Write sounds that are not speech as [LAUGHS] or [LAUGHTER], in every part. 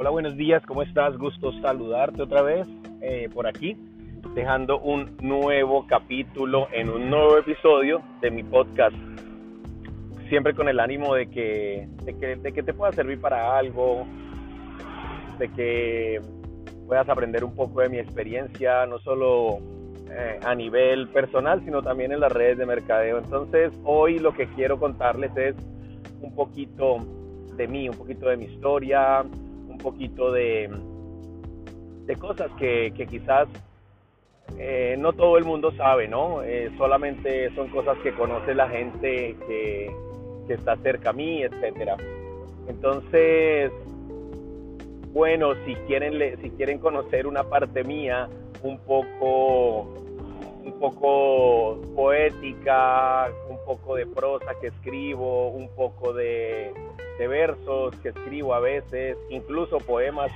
Hola, buenos días, ¿cómo estás? Gusto saludarte otra vez eh, por aquí, dejando un nuevo capítulo en un nuevo episodio de mi podcast. Siempre con el ánimo de que, de que, de que te pueda servir para algo, de que puedas aprender un poco de mi experiencia, no solo eh, a nivel personal, sino también en las redes de mercadeo. Entonces, hoy lo que quiero contarles es un poquito de mí, un poquito de mi historia, poquito de, de cosas que, quizás eh, no todo el mundo sabe, ¿no? Eh, solamente son cosas que conoce la gente que, que está cerca a mí, etcétera. Entonces, bueno, si quieren, si quieren conocer una parte mía un poco, un poco poética, un poco de prosa que escribo, un poco de, versos que escribo a veces, incluso poemas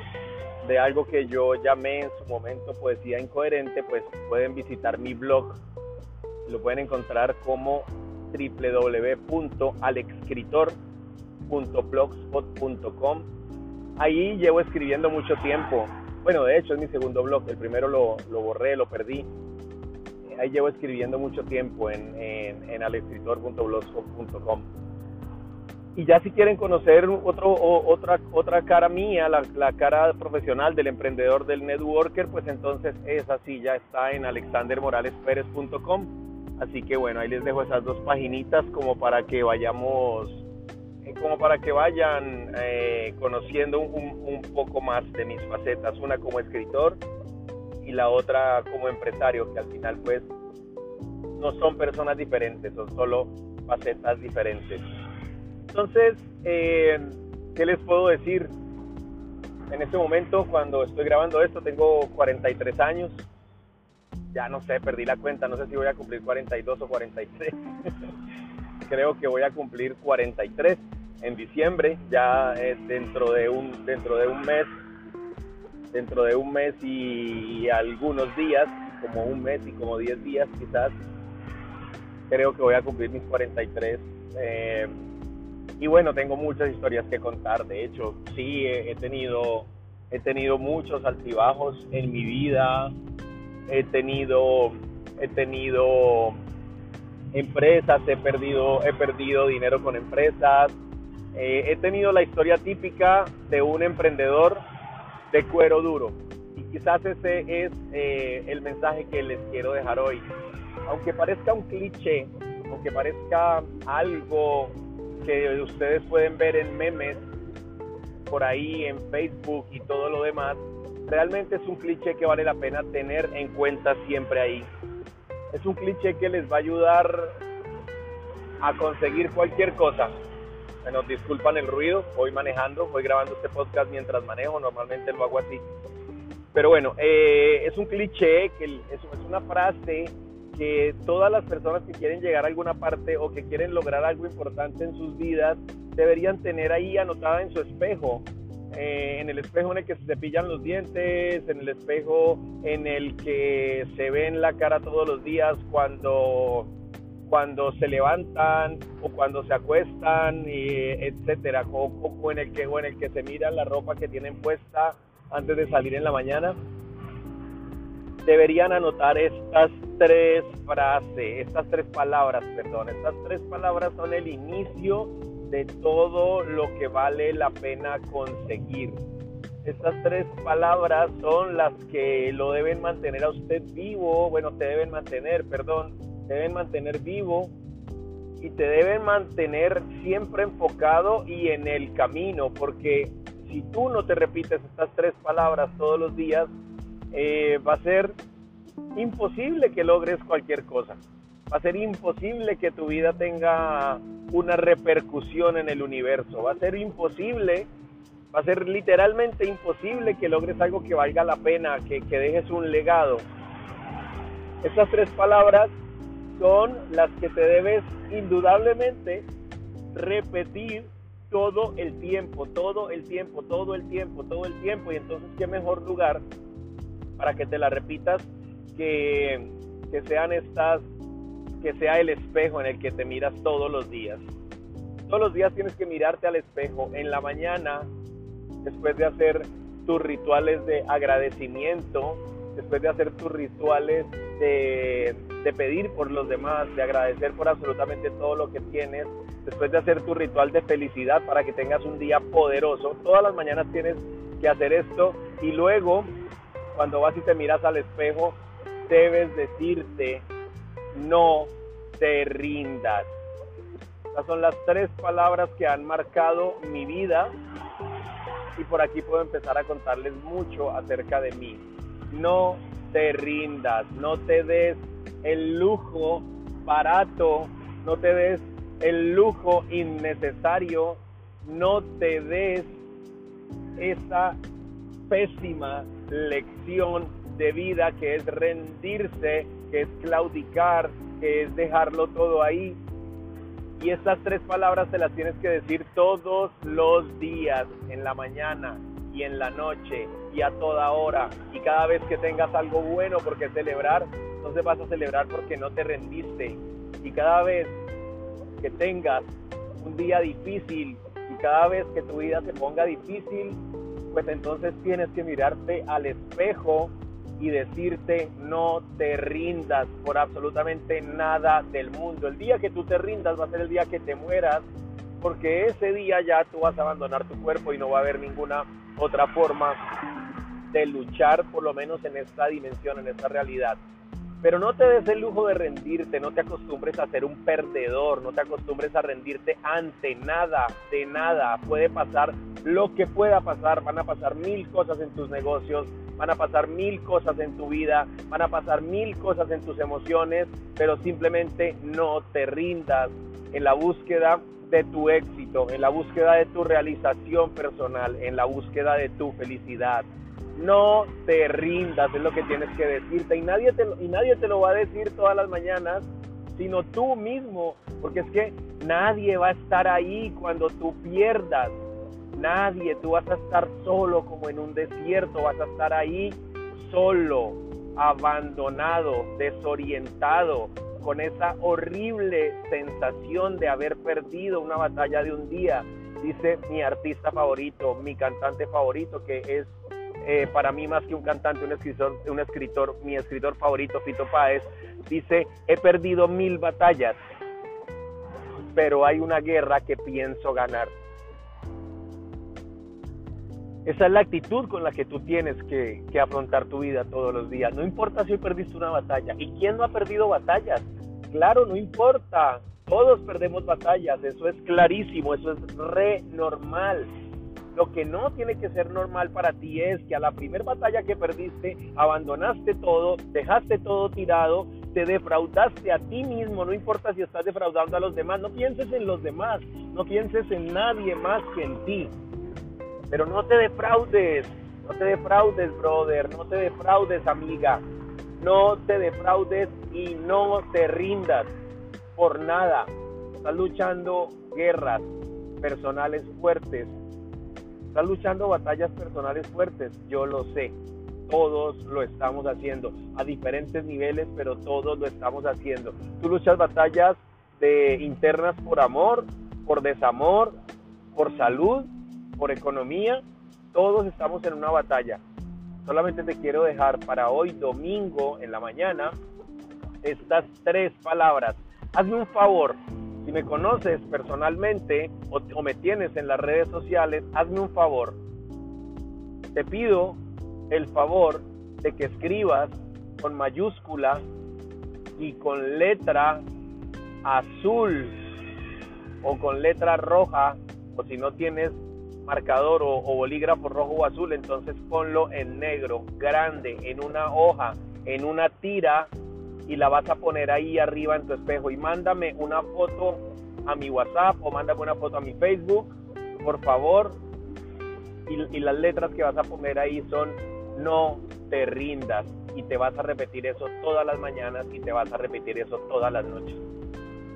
de algo que yo llamé en su momento poesía incoherente, pues pueden visitar mi blog. Lo pueden encontrar como www.alexcritor.blogspot.com. Ahí llevo escribiendo mucho tiempo. Bueno, de hecho es mi segundo blog. El primero lo, lo borré, lo perdí. Ahí llevo escribiendo mucho tiempo en, en, en alexcritor.blogspot.com. Y ya si quieren conocer otro, otra, otra cara mía, la, cara profesional del emprendedor, del networker, pues entonces esa sí ya está en alexandermoralesperez.com. Así que bueno, ahí les dejo esas dos paginitas como para que vayamos, como para que vayan eh, conociendo un, un poco más de mis facetas, una como escritor y la otra como empresario, que al final pues no son personas diferentes, son solo facetas diferentes. Entonces, eh, ¿qué les puedo decir? En este momento, cuando estoy grabando esto, tengo 43 años. Ya no sé, perdí la cuenta, no sé si voy a cumplir 42 o 43. [LAUGHS] Creo que voy a cumplir 43 en diciembre, ya dentro de un dentro de un mes, dentro de un mes y, algunos días, como un mes y como 10 días quizás, creo que voy a cumplir mis 43. Eh, y bueno, tengo muchas historias que contar. De hecho, sí, he, tenido, he tenido muchos altibajos en mi vida. He tenido, he tenido empresas, he perdido, he perdido dinero con empresas. Eh, he tenido la historia típica de un emprendedor de cuero duro. Y quizás ese es eh, el mensaje que les quiero dejar hoy. Aunque parezca un cliché, aunque parezca algo que ustedes pueden ver en memes por ahí, en Facebook y todo lo demás, realmente es un cliché que vale la pena tener en cuenta siempre ahí. Es un cliché que les va a ayudar a conseguir cualquier cosa. Bueno, disculpan el ruido, voy manejando, voy grabando este podcast mientras manejo, normalmente lo hago así. Pero bueno, eh, es un cliché, que es una frase que todas las personas que quieren llegar a alguna parte o que quieren lograr algo importante en sus vidas deberían tener ahí anotada en su espejo. Eh, en el espejo en el que se cepillan los dientes, en el espejo en el que se ven la cara todos los días cuando, cuando se levantan o cuando se acuestan, y etcétera, o, en el que, o en el que se miran la ropa que tienen puesta antes de salir en la mañana deberían anotar estas tres frases, estas tres palabras, perdón. Estas tres palabras son el inicio de todo lo que vale la pena conseguir. Estas tres palabras son las que lo deben mantener a usted vivo, bueno, te deben mantener, perdón, te deben mantener vivo y te deben mantener siempre enfocado y en el camino, porque si tú no te repites estas tres palabras todos los días, eh, va a ser imposible que logres cualquier cosa. Va a ser imposible que tu vida tenga una repercusión en el universo. Va a ser imposible, va a ser literalmente imposible que logres algo que valga la pena, que, que dejes un legado. Estas tres palabras son las que te debes indudablemente repetir todo el tiempo, todo el tiempo, todo el tiempo, todo el tiempo. Y entonces, ¿qué mejor lugar para que te la repitas que, que sean estas, que sea el espejo en el que te miras todos los días. Todos los días tienes que mirarte al espejo. En la mañana, después de hacer tus rituales de agradecimiento, después de hacer tus rituales de, de, pedir por los demás, de agradecer por absolutamente todo lo que tienes, después de hacer tu ritual de felicidad para que tengas un día poderoso, todas las mañanas tienes que hacer esto y luego cuando vas y te miras al espejo, debes decirte, no te rindas. Estas son las tres palabras que han marcado mi vida y por aquí puedo empezar a contarles mucho acerca de mí. No te rindas, no te des el lujo barato, no te des el lujo innecesario, no te des esa pésima lección de vida que es rendirse, que es claudicar, que es dejarlo todo ahí. Y estas tres palabras te las tienes que decir todos los días, en la mañana y en la noche y a toda hora. Y cada vez que tengas algo bueno por qué celebrar, entonces vas a celebrar porque no te rendiste. Y cada vez que tengas un día difícil y cada vez que tu vida se ponga difícil, pues entonces tienes que mirarte al espejo y decirte no te rindas por absolutamente nada del mundo. El día que tú te rindas va a ser el día que te mueras, porque ese día ya tú vas a abandonar tu cuerpo y no va a haber ninguna otra forma de luchar, por lo menos en esta dimensión, en esta realidad. Pero no te des el lujo de rendirte, no te acostumbres a ser un perdedor, no te acostumbres a rendirte ante nada, de nada. Puede pasar lo que pueda pasar, van a pasar mil cosas en tus negocios, van a pasar mil cosas en tu vida, van a pasar mil cosas en tus emociones, pero simplemente no te rindas en la búsqueda de tu éxito, en la búsqueda de tu realización personal, en la búsqueda de tu felicidad. No te rindas, es lo que tienes que decirte. Y nadie te, y nadie te lo va a decir todas las mañanas, sino tú mismo. Porque es que nadie va a estar ahí cuando tú pierdas. Nadie, tú vas a estar solo como en un desierto, vas a estar ahí solo, abandonado, desorientado, con esa horrible sensación de haber perdido una batalla de un día. Dice mi artista favorito, mi cantante favorito, que es eh, para mí más que un cantante, un escritor, un escritor, mi escritor favorito, Fito Páez, dice, he perdido mil batallas, pero hay una guerra que pienso ganar. Esa es la actitud con la que tú tienes que, que, afrontar tu vida todos los días. No importa si hoy perdiste una batalla. ¿Y quién no ha perdido batallas? Claro, no importa. Todos perdemos batallas. Eso es clarísimo. Eso es re normal. Lo que no tiene que ser normal para ti es que a la primera batalla que perdiste, abandonaste todo, dejaste todo tirado, te defraudaste a ti mismo, no importa si estás defraudando a los demás, no pienses en los demás, no pienses en nadie más que en ti. Pero no te defraudes, no te defraudes, brother, no te defraudes, amiga, no te defraudes y no te rindas por nada. Estás luchando guerras personales fuertes Estás luchando batallas personales fuertes, yo lo sé. Todos lo estamos haciendo a diferentes niveles, pero todos lo estamos haciendo. Tú luchas batallas de internas por amor, por desamor, por salud, por economía. Todos estamos en una batalla. Solamente te quiero dejar para hoy domingo en la mañana estas tres palabras. Hazme un favor, si me conoces personalmente o, me tienes en las redes sociales, hazme un favor. Te pido el favor de que escribas con mayúscula y con letra azul o con letra roja o si no tienes marcador o, o, bolígrafo rojo o azul, entonces ponlo en negro, grande, en una hoja, en una tira y la vas a poner ahí arriba en tu espejo y mándame una foto a mi WhatsApp o mándame una foto a mi Facebook, por favor. Y, las letras que vas a poner ahí son no te rindas y te vas a repetir eso todas las mañanas y te vas a repetir eso todas las noches.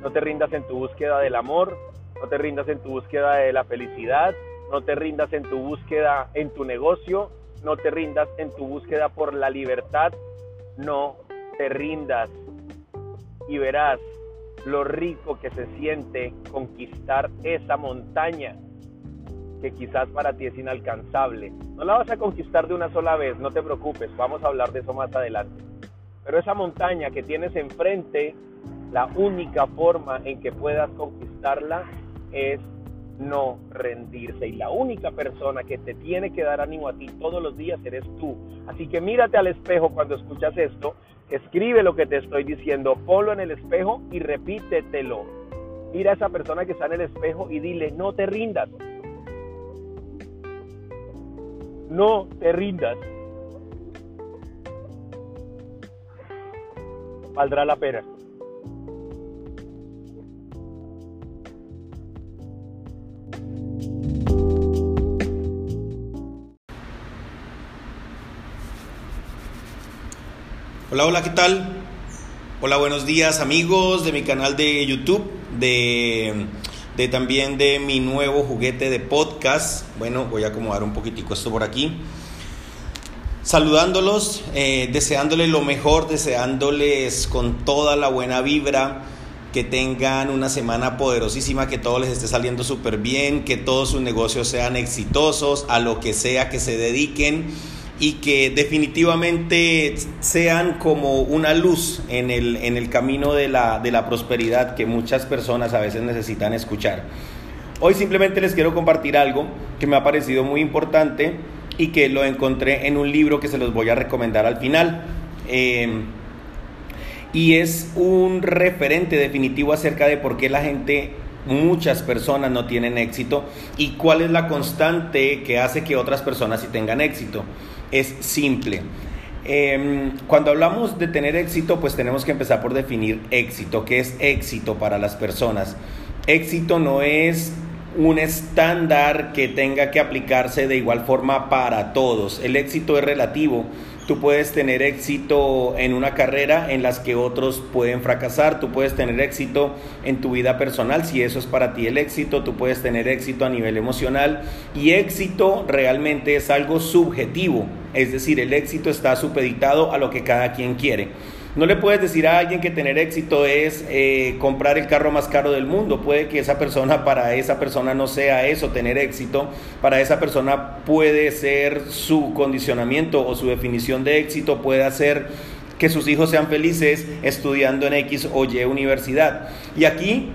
No te rindas en tu búsqueda del amor, no te rindas en tu búsqueda de la felicidad, no te rindas en tu búsqueda en tu negocio, no te rindas en tu búsqueda por la libertad, no te rindas y verás lo rico que se siente conquistar esa montaña. que quizás para ti es inalcanzable. No la vas a conquistar de una sola vez, no te preocupes, vamos a hablar de eso más adelante. Pero esa montaña que tienes enfrente, la única forma en que puedas conquistarla es no rendirse. Y la única persona que te tiene que dar ánimo a ti todos los días eres tú. Así que mírate al espejo cuando escuchas esto, escribe lo que te estoy diciendo, ponlo en el espejo y repítetelo. Mira a esa persona que está en el espejo y dile, no te rindas. No te rindas. Valdrá la pena. Hola, hola, ¿qué tal? Hola, buenos días amigos de mi canal de YouTube, de, de, también de mi nuevo juguete de podcast. Bueno, voy a acomodar un poquitico esto por aquí. Saludándolos, eh, deseándoles lo mejor, deseándoles con toda la buena vibra, que tengan una semana poderosísima, que todo les esté saliendo súper bien, que todos sus negocios sean exitosos, a lo que sea que se dediquen y que definitivamente sean como una luz en el, en el camino de la, de la prosperidad que muchas personas a veces necesitan escuchar. Hoy simplemente les quiero compartir algo que me ha parecido muy importante y que lo encontré en un libro que se los voy a recomendar al final. Em, y es un referente definitivo acerca de por qué la gente, muchas personas no tienen éxito y cuál es la constante que hace que otras personas sí tengan éxito es simple. Em, cuando hablamos de tener éxito, pues tenemos que empezar por definir éxito. ¿Qué es éxito para las personas? Éxito no es un estándar que tenga que aplicarse de igual forma para todos. El éxito es relativo Tú puedes tener éxito en una carrera en las que otros pueden fracasar. Tú puedes tener éxito en tu vida personal, si eso es para ti el éxito. Tú puedes tener éxito a nivel emocional. Y éxito realmente es algo subjetivo. Es decir, el éxito está supeditado a lo que cada quien quiere. No le puedes decir a alguien que tener éxito es eh, comprar el carro más caro del mundo. Puede que esa persona, para esa persona no sea eso, tener éxito. Para esa persona puede ser su condicionamiento o su definición de éxito, puede hacer que sus hijos sean felices estudiando en X o Y universidad. Y aquí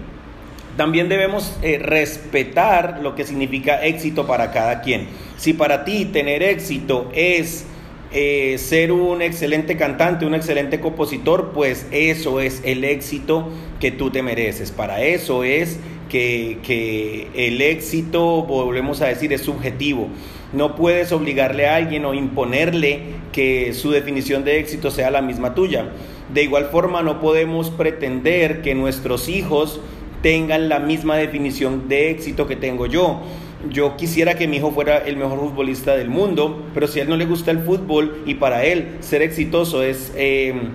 también debemos eh, respetar lo que significa éxito para cada quien. Si para ti tener éxito es eh, ser un excelente cantante, un excelente compositor, pues eso es el éxito que tú te mereces. Para eso es que, que el éxito, volvemos a decir, es subjetivo. No puedes obligarle a alguien o imponerle que su definición de éxito sea la misma tuya. De igual forma, no podemos pretender que nuestros hijos tengan la misma definición de éxito que tengo yo yo quisiera que mi hijo fuera el mejor futbolista del mundo, pero si a él no le gusta el fútbol y para él ser exitoso es em,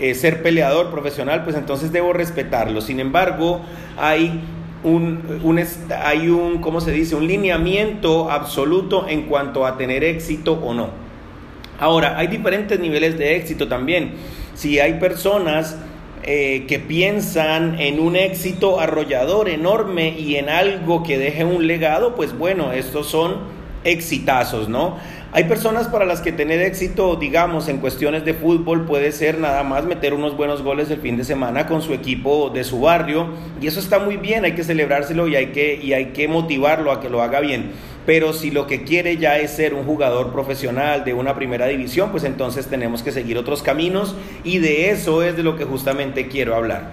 eh, ser peleador profesional, pues entonces debo respetarlo. Sin embargo, hay un, hay un, ¿cómo se dice? Un lineamiento absoluto en cuanto a tener éxito o no. Ahora, hay diferentes niveles de éxito también. Si hay personas eh, que piensan en un éxito arrollador enorme y en algo que deje un legado, pues bueno, estos son exitazos, ¿no? Hay personas para las que tener éxito, digamos, en cuestiones de fútbol puede ser nada más meter unos buenos goles el fin de semana con su equipo de su barrio y eso está muy bien, hay que celebrárselo y hay que, y hay que motivarlo a que lo haga bien. Pero si lo que quiere ya es ser un jugador profesional de una primera división, pues entonces tenemos que seguir otros caminos y de eso es de lo que justamente quiero hablar.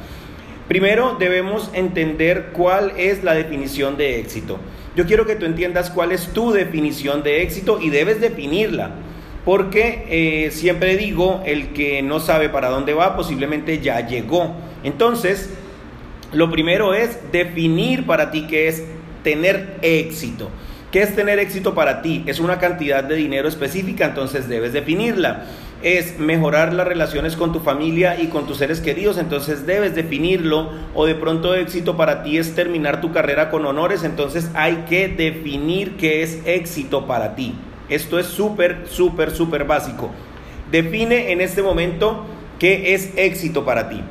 Primero debemos entender cuál es la definición de éxito. Yo quiero que tú entiendas cuál es tu definición de éxito y debes definirla. Porque eh, siempre digo, el que no sabe para dónde va posiblemente ya llegó. Entonces, lo primero es definir para ti qué es tener éxito. ¿Qué es tener éxito para ti? Es una cantidad de dinero específica, entonces debes definirla. Es mejorar las relaciones con tu familia y con tus seres queridos, entonces debes definirlo. O de pronto éxito para ti es terminar tu carrera con honores, entonces hay que definir qué es éxito para ti. Esto es súper, súper, súper básico. Define en este momento qué es éxito para ti.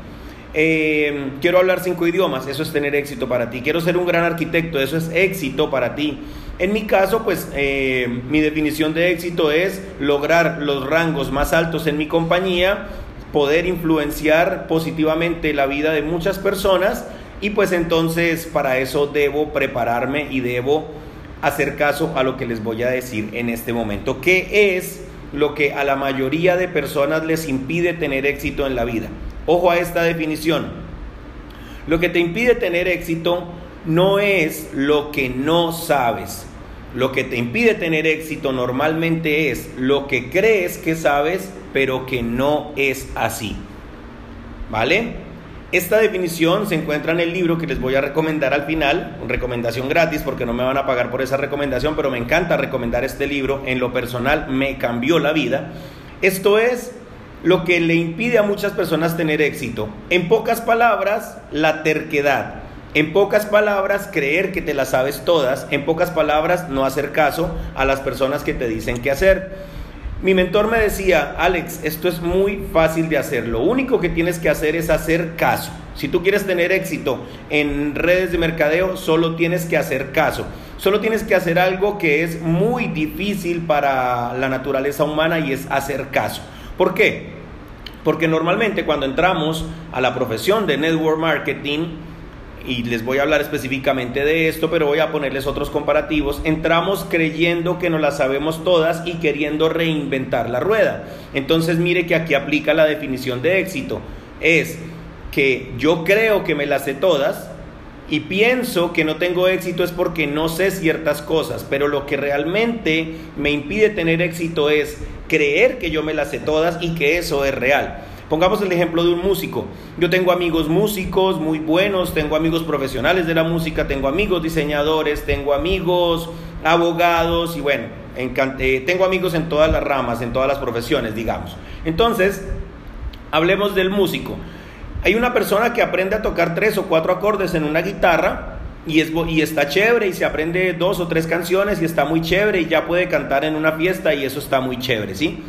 Eh, quiero hablar cinco idiomas, eso es tener éxito para ti. Quiero ser un gran arquitecto, eso es éxito para ti. En mi caso, pues eh, mi definición de éxito es lograr los rangos más altos en mi compañía, poder influenciar positivamente la vida de muchas personas y pues entonces para eso debo prepararme y debo hacer caso a lo que les voy a decir en este momento. ¿Qué es lo que a la mayoría de personas les impide tener éxito en la vida? Ojo a esta definición. Lo que te impide tener éxito no es lo que no sabes. Lo que te impide tener éxito normalmente es lo que crees que sabes, pero que no es así. ¿Vale? Esta definición se encuentra en el libro que les voy a recomendar al final, recomendación gratis porque no me van a pagar por esa recomendación, pero me encanta recomendar este libro, en lo personal me cambió la vida. Esto es lo que le impide a muchas personas tener éxito. En pocas palabras, la terquedad. En pocas palabras, creer que te las sabes todas. En pocas palabras, no hacer caso a las personas que te dicen qué hacer. Mi mentor me decía, Alex, esto es muy fácil de hacer. Lo único que tienes que hacer es hacer caso. Si tú quieres tener éxito en redes de mercadeo, solo tienes que hacer caso. Solo tienes que hacer algo que es muy difícil para la naturaleza humana y es hacer caso. ¿Por qué? Porque normalmente cuando entramos a la profesión de network marketing, y les voy a hablar específicamente de esto, pero voy a ponerles otros comparativos, entramos creyendo que nos las sabemos todas y queriendo reinventar la rueda. Entonces mire que aquí aplica la definición de éxito. Es que yo creo que me las sé todas y pienso que no tengo éxito es porque no sé ciertas cosas, pero lo que realmente me impide tener éxito es creer que yo me las sé todas y que eso es real. Pongamos el ejemplo de un músico. Yo tengo amigos músicos muy buenos, tengo amigos profesionales de la música, tengo amigos diseñadores, tengo amigos abogados y bueno, eh, tengo amigos en todas las ramas, en todas las profesiones, digamos. Entonces, hablemos del músico. Hay una persona que aprende a tocar tres o cuatro acordes en una guitarra y, es, y está chévere y se aprende dos o tres canciones y está muy chévere y ya puede cantar en una fiesta y eso está muy chévere, ¿sí?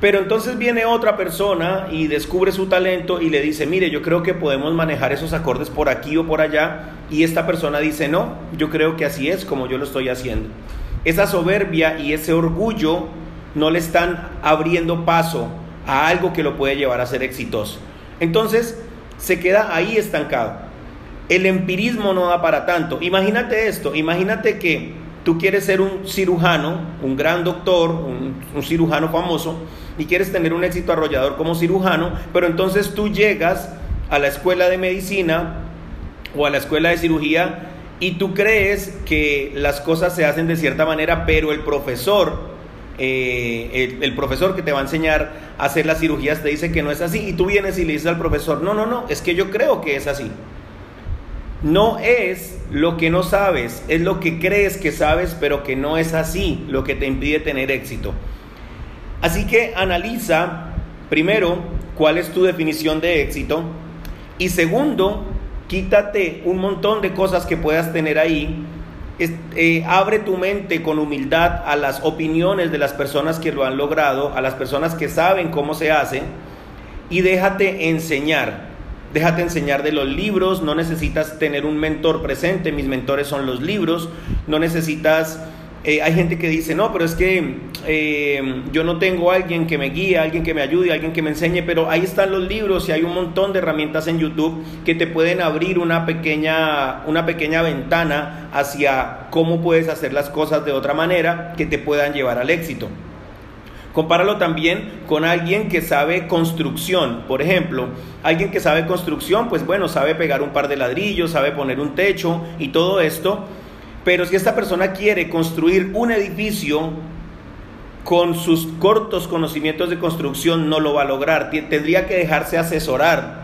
Pero entonces viene otra persona y descubre su talento y le dice, mire, yo creo que podemos manejar esos acordes por aquí o por allá. Y esta persona dice, no, yo creo que así es como yo lo estoy haciendo. Esa soberbia y ese orgullo no le están abriendo paso a algo que lo puede llevar a ser exitoso. Entonces se queda ahí estancado. El empirismo no da para tanto. Imagínate esto, imagínate que tú quieres ser un cirujano, un gran doctor, un, cirujano famoso, y quieres tener un éxito arrollador como cirujano, pero entonces tú llegas a la escuela de medicina o a la escuela de cirugía y tú crees que las cosas se hacen de cierta manera, pero el profesor, eh, el, profesor que te va a enseñar a hacer las cirugías te dice que no es así y tú vienes y le dices al profesor, no, no, no, es que yo creo que es así. No es lo que no sabes, es lo que crees que sabes, pero que no es así lo que te impide tener éxito. Así que analiza primero cuál es tu definición de éxito y segundo, quítate un montón de cosas que puedas tener ahí. Eh, abre tu mente con humildad a las opiniones de las personas que lo han logrado, a las personas que saben cómo se hace y déjate enseñar. Déjate enseñar de los libros, no necesitas tener un mentor presente, mis mentores son los libros, no necesitas eh, hay gente que dice, no, pero es que eh, yo no tengo alguien que me guíe, alguien que me ayude, alguien que me enseñe, pero ahí están los libros y hay un montón de herramientas en YouTube que te pueden abrir una pequeña, una pequeña ventana hacia cómo puedes hacer las cosas de otra manera que te puedan llevar al éxito. Compáralo también con alguien que sabe construcción. Por ejemplo, alguien que sabe construcción, pues bueno, sabe pegar un par de ladrillos, sabe poner un techo y todo esto pero si esta persona quiere construir un edificio con sus cortos conocimientos de construcción, no lo va a lograr. Tendría que dejarse asesorar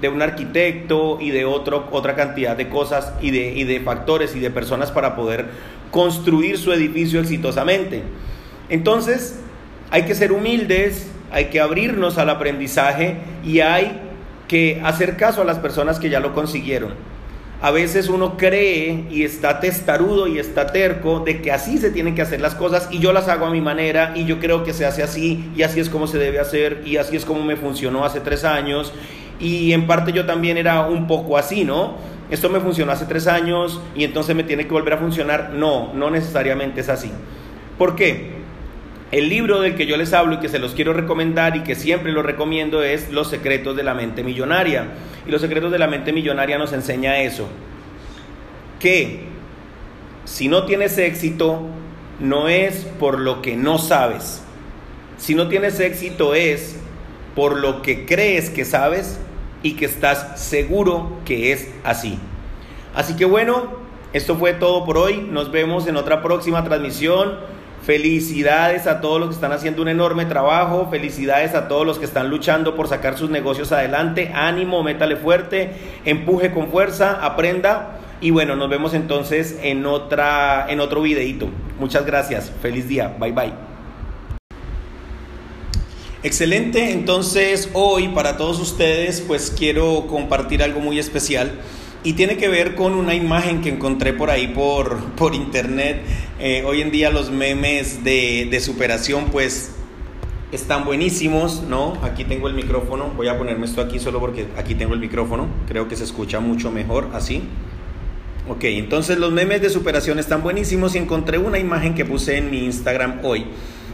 de un arquitecto y de otra cantidad de cosas y de, y de factores y de personas para poder construir su edificio exitosamente. Entonces, hay que ser humildes, hay que abrirnos al aprendizaje y hay que hacer caso a las personas que ya lo consiguieron. a veces uno cree y está testarudo y está terco de que así se tienen que hacer las cosas y yo las hago a mi manera y yo creo que se hace así y así es como se debe hacer y así es como me funcionó hace tres años y en parte yo también era un poco así, ¿no? Esto me funcionó hace tres años y entonces me tiene que volver a funcionar. No, no necesariamente es así. ¿Por qué? El libro del que yo les hablo y que se los quiero recomendar y que siempre lo recomiendo es Los secretos de la mente millonaria. Y los secretos de la mente millonaria nos enseña eso. Que si no tienes éxito, no es por lo que no sabes. Si no tienes éxito es por lo que crees que sabes y que estás seguro que es así. Así que bueno, esto fue todo por hoy. Nos vemos en otra próxima transmisión. Felicidades a todos los que están haciendo un enorme trabajo, felicidades a todos los que están luchando por sacar sus negocios adelante. Ánimo, métale fuerte, empuje con fuerza, aprenda y bueno, nos vemos entonces en otra en otro videito. Muchas gracias. Feliz día. Bye bye. Excelente, entonces hoy para todos ustedes pues quiero compartir algo muy especial y tiene que ver con una imagen que encontré por ahí por, [LAUGHS] por internet. Eh, hoy en día los memes de, de superación pues están buenísimos, ¿no? Aquí tengo el micrófono, voy a ponerme esto aquí solo porque aquí tengo el micrófono, creo que se escucha mucho mejor así. Ok, entonces los memes de superación están buenísimos y encontré una imagen que puse en mi Instagram hoy.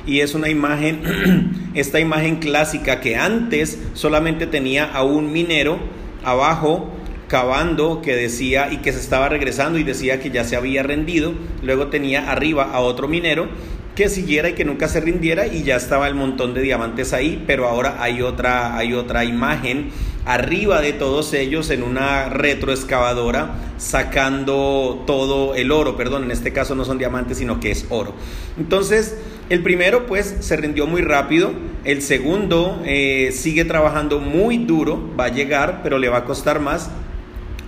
Y es una imagen, [CLEARS THROAT] esta imagen clásica que antes solamente tenía a un minero abajo cavando que decía y que se estaba regresando y decía que ya se había rendido. Luego tenía arriba a otro minero que siguiera y que nunca se rindiera y ya estaba el montón de diamantes ahí, pero ahora hay otra, hay otra imagen arriba de todos ellos en una retroexcavadora sacando todo el oro, perdón, en este caso no son diamantes sino que es oro. Entonces, el primero pues se rindió muy rápido, el segundo eh, sigue trabajando muy duro, va a llegar, pero le va a costar más,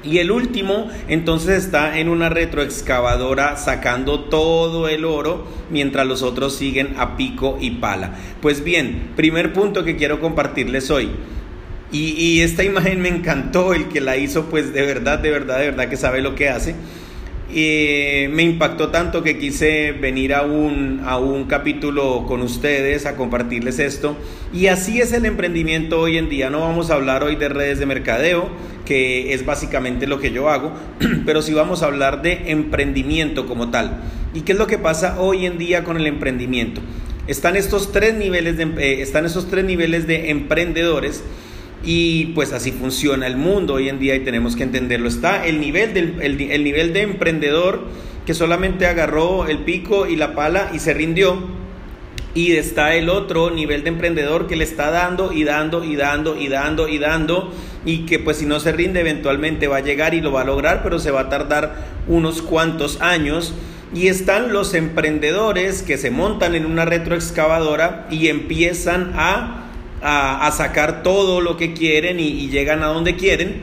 y el último entonces está en una retroexcavadora sacando todo el oro mientras los otros siguen a pico y pala. Pues bien, primer punto que quiero compartirles hoy. Y, y esta [LAUGHS] imagen me encantó, el que la hizo pues de verdad, de verdad, de verdad que sabe lo que hace. Y me impactó tanto que quise venir a un, a un capítulo con ustedes a compartirles esto. Y así es el emprendimiento hoy en día. No vamos a hablar hoy de redes de mercadeo, que es básicamente lo que yo hago, [CLEARS THROAT] pero sí vamos a hablar de emprendimiento como tal. ¿Y qué es lo que pasa hoy en día con el emprendimiento? Están estos tres niveles eh, están estos tres niveles de emprendedores y pues así funciona el mundo hoy en día y tenemos que entenderlo. Está el nivel, del, el, nivel de emprendedor que solamente agarró el pico y la pala y se rindió. Y está el otro nivel de emprendedor que le está dando y dando y dando y dando y dando y que pues si no se rinde eventualmente va a llegar y lo va a lograr, pero se va a tardar unos cuantos años. Y están los emprendedores que se montan en una retroexcavadora y empiezan a a, sacar todo lo que quieren y, llegan a donde quieren.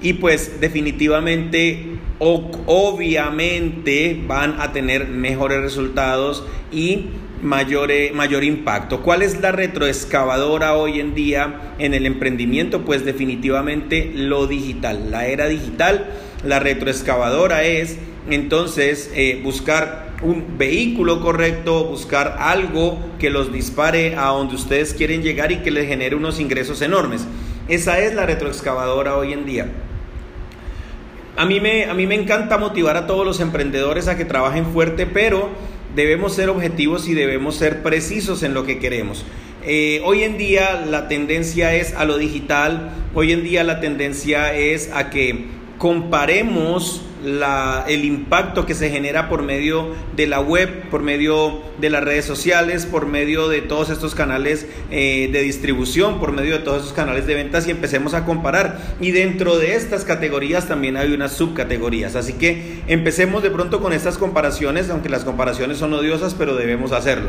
Y pues definitivamente, obviamente van a tener mejores resultados y mayor, mayor impacto. ¿Cuál es la retroexcavadora hoy en día en el emprendimiento? Pues definitivamente lo digital, la era digital. La retroexcavadora es entonces eh, buscar un vehículo correcto, buscar algo que los dispare a donde ustedes quieren llegar y que les genere unos ingresos enormes. Esa es la retroexcavadora hoy en día. A mí, me, a mí me encanta motivar a todos los emprendedores a que trabajen fuerte, pero debemos ser objetivos y debemos ser precisos en lo que queremos. Eh, hoy en día la tendencia es a lo digital, hoy en día la tendencia es a que comparemos el impacto que se genera por medio de la web, por medio de las redes sociales, por medio de todos estos canales eh, de distribución, por medio de todos estos canales de ventas y empecemos a comparar. Y dentro de estas categorías también hay unas subcategorías. Así que empecemos de pronto con estas comparaciones, aunque las comparaciones son odiosas, pero debemos hacerlo.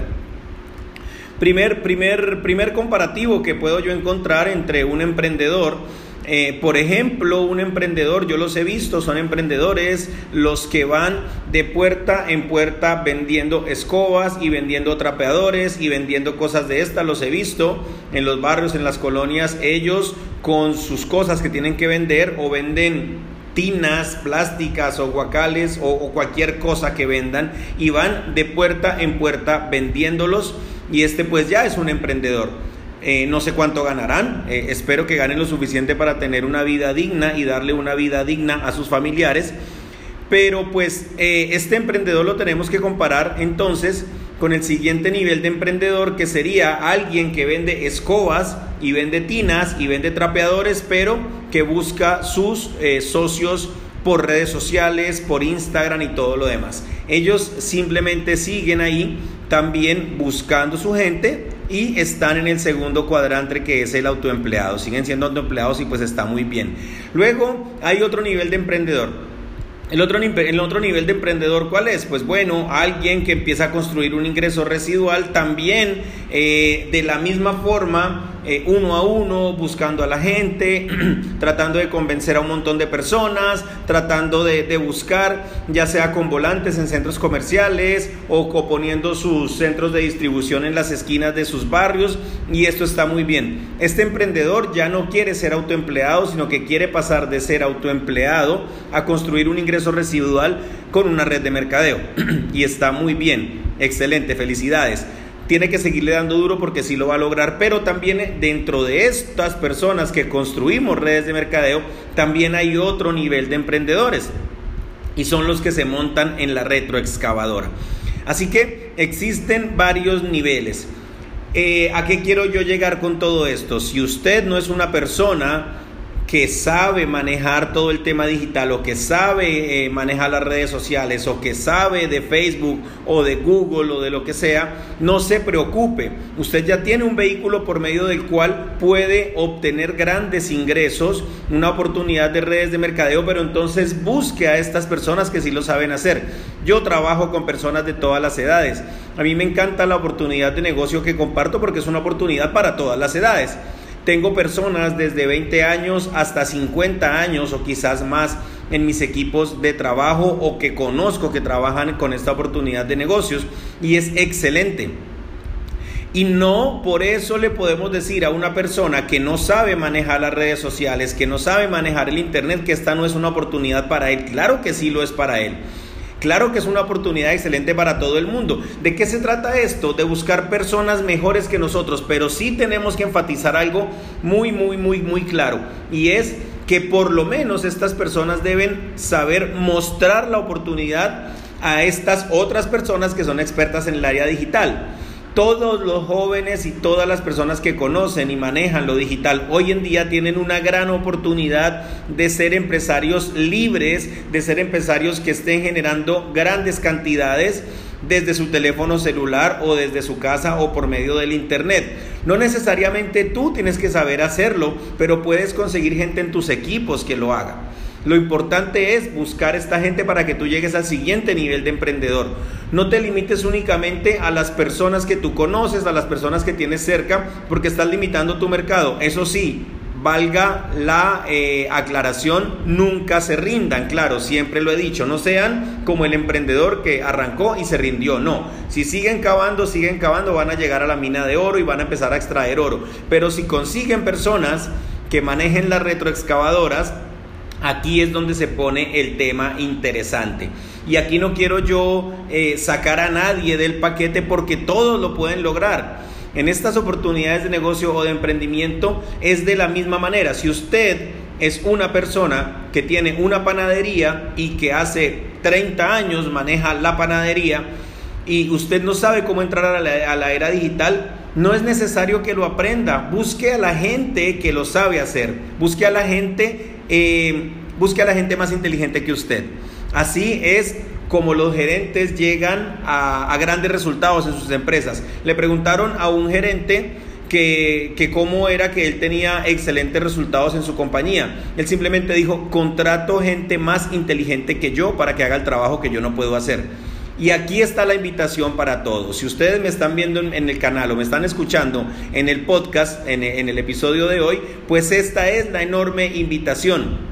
Primer, primer, primer comparativo que puedo yo encontrar entre un emprendedor eh, por ejemplo, un emprendedor, yo los he visto, son emprendedores los que van de puerta en puerta vendiendo escobas y vendiendo trapeadores y vendiendo cosas de estas, los he visto en los barrios, en las colonias, ellos con sus cosas que tienen que vender o venden tinas plásticas o guacales o, cualquier cosa que vendan y van de puerta en puerta vendiéndolos y este pues ya es un emprendedor. Eh, no sé cuánto ganarán, eh, espero que ganen lo suficiente para tener una vida digna y darle una vida digna a sus familiares, pero pues eh, este emprendedor lo tenemos que comparar entonces con el siguiente nivel de emprendedor que sería alguien que vende escobas y vende tinas y vende trapeadores, pero que busca sus socios por redes sociales, por Instagram y todo lo demás. Ellos simplemente siguen ahí también buscando su gente y están en el segundo cuadrante que es el autoempleado. Siguen siendo autoempleados y pues está muy bien. Luego hay otro nivel de emprendedor el otro, el otro nivel de emprendedor, ¿cuál es? Pues bueno, alguien que empieza a construir un ingreso residual también eh, de la misma forma eh, uno a uno, buscando a la gente, [CLEARS THROAT] tratando de convencer a un montón de personas, tratando de, buscar, ya sea con volantes en centros comerciales o, poniendo sus centros de distribución en las esquinas de sus barrios. Y esto está muy bien. Este emprendedor ya no quiere ser autoempleado, sino que quiere pasar de ser autoempleado a construir un ingreso residual con una red de mercadeo. [CLEARS THROAT] y está muy bien. Excelente, felicidades tiene que seguirle dando duro porque sí lo va a lograr, pero también dentro de estas personas que construimos redes de mercadeo, también hay otro nivel de emprendedores y son los que se montan en la retroexcavadora. Así que existen varios niveles. Eh, ¿A qué quiero yo llegar con todo esto? Si usted no es una persona que sabe manejar todo el tema digital o que sabe eh, manejar las redes sociales o que sabe de Facebook o de Google o de lo que sea, no se preocupe. Usted ya tiene un vehículo por medio del cual puede obtener grandes ingresos, una oportunidad de redes de mercadeo, pero entonces busque a estas personas que sí lo saben hacer. Yo trabajo con personas de todas las edades. A mí me encanta la oportunidad de negocio que comparto porque es una oportunidad para todas las edades. Tengo personas desde 20 años hasta 50 años o quizás más en mis equipos de trabajo o que conozco que trabajan con esta oportunidad de negocios y es excelente. Y no por eso le podemos decir a una persona que no sabe manejar las redes sociales, que no sabe manejar el Internet, que esta no es una oportunidad para él. Claro que sí lo es para él. Claro que es una oportunidad excelente para todo el mundo. ¿De qué se trata esto? De buscar personas mejores que nosotros, pero sí tenemos que enfatizar algo muy, muy, muy, muy claro. Y es que por lo menos estas personas deben saber mostrar la oportunidad a estas otras personas que son expertas en el área digital. Todos los jóvenes y todas las personas que conocen y manejan lo digital hoy en día tienen una gran oportunidad de ser empresarios libres, de ser empresarios que estén generando grandes cantidades desde su teléfono celular o desde su casa o por medio del internet. No necesariamente tú tienes que saber hacerlo, pero puedes conseguir gente en tus equipos que lo haga. Lo importante es buscar esta gente para que tú llegues al siguiente nivel de emprendedor. No te limites únicamente a las personas que tú conoces, a las personas que tienes cerca, porque estás limitando tu mercado. Eso sí, valga la eh, aclaración, nunca se rindan, claro, siempre lo he dicho, no sean como el emprendedor que arrancó y se rindió, no, si siguen cavando, siguen cavando, van a llegar a la mina de oro y van a empezar a extraer oro, pero si consiguen personas que manejen las retroexcavadoras, Aquí es donde se pone el tema interesante. Y aquí no quiero yo eh, sacar a nadie del paquete porque todos lo pueden lograr. En estas oportunidades de negocio o de emprendimiento es de la misma manera. Si usted es una persona que tiene una panadería y que hace 30 años maneja la panadería y usted no sabe cómo entrar a la, era digital, no es necesario que lo aprenda. Busque a la gente que lo sabe hacer. Busque a la gente eh, busque a la gente más inteligente que usted. Así es como los gerentes llegan a, grandes resultados en sus empresas. Le preguntaron a un gerente que, que, cómo era que él tenía excelentes resultados en su compañía. Él simplemente dijo, contrato gente más inteligente que yo para que haga el trabajo que yo no puedo hacer. Y aquí está la invitación para todos. Si ustedes me están viendo en, el canal o me están escuchando en el podcast, en, en el episodio de hoy, pues esta es la enorme invitación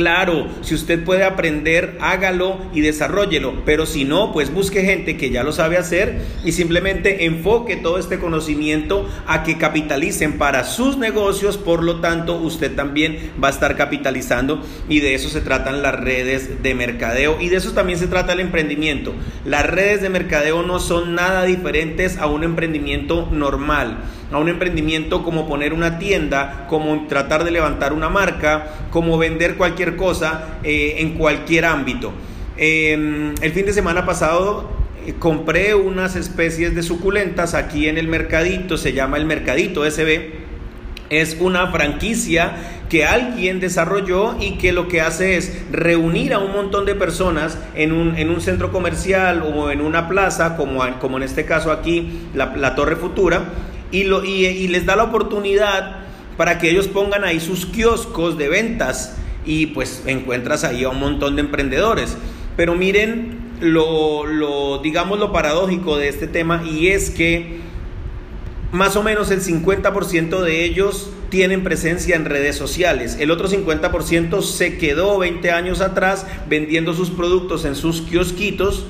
Claro, si usted puede aprender, hágalo y desarrollelo, pero si no, pues busque gente que ya lo sabe hacer y simplemente enfoque todo este conocimiento a que capitalicen para sus negocios, por lo tanto, usted también va a estar capitalizando. Y de eso se tratan las redes de mercadeo. Y de eso también se trata el emprendimiento. Las redes de mercadeo no son nada diferentes a un emprendimiento normal a un emprendimiento como poner una tienda, como tratar de levantar una marca, como vender cualquier cosa eh, en cualquier ámbito. Em, el fin de semana pasado eh, compré unas especies de suculentas aquí en el mercadito, se llama el Mercadito SB. Es una franquicia que alguien desarrolló y que lo que hace es reunir a un montón de personas en un, en un centro comercial o en una plaza, como, como en este caso aquí la, la Torre Futura, y, les da la oportunidad para que ellos pongan ahí sus kioscos de ventas y pues encuentras ahí a un montón de emprendedores. Pero miren lo, lo, digamos, lo paradójico de este tema y es que más o menos el 50% de ellos tienen presencia en redes sociales. El otro 50% se quedó 20 años atrás vendiendo sus productos en sus kiosquitos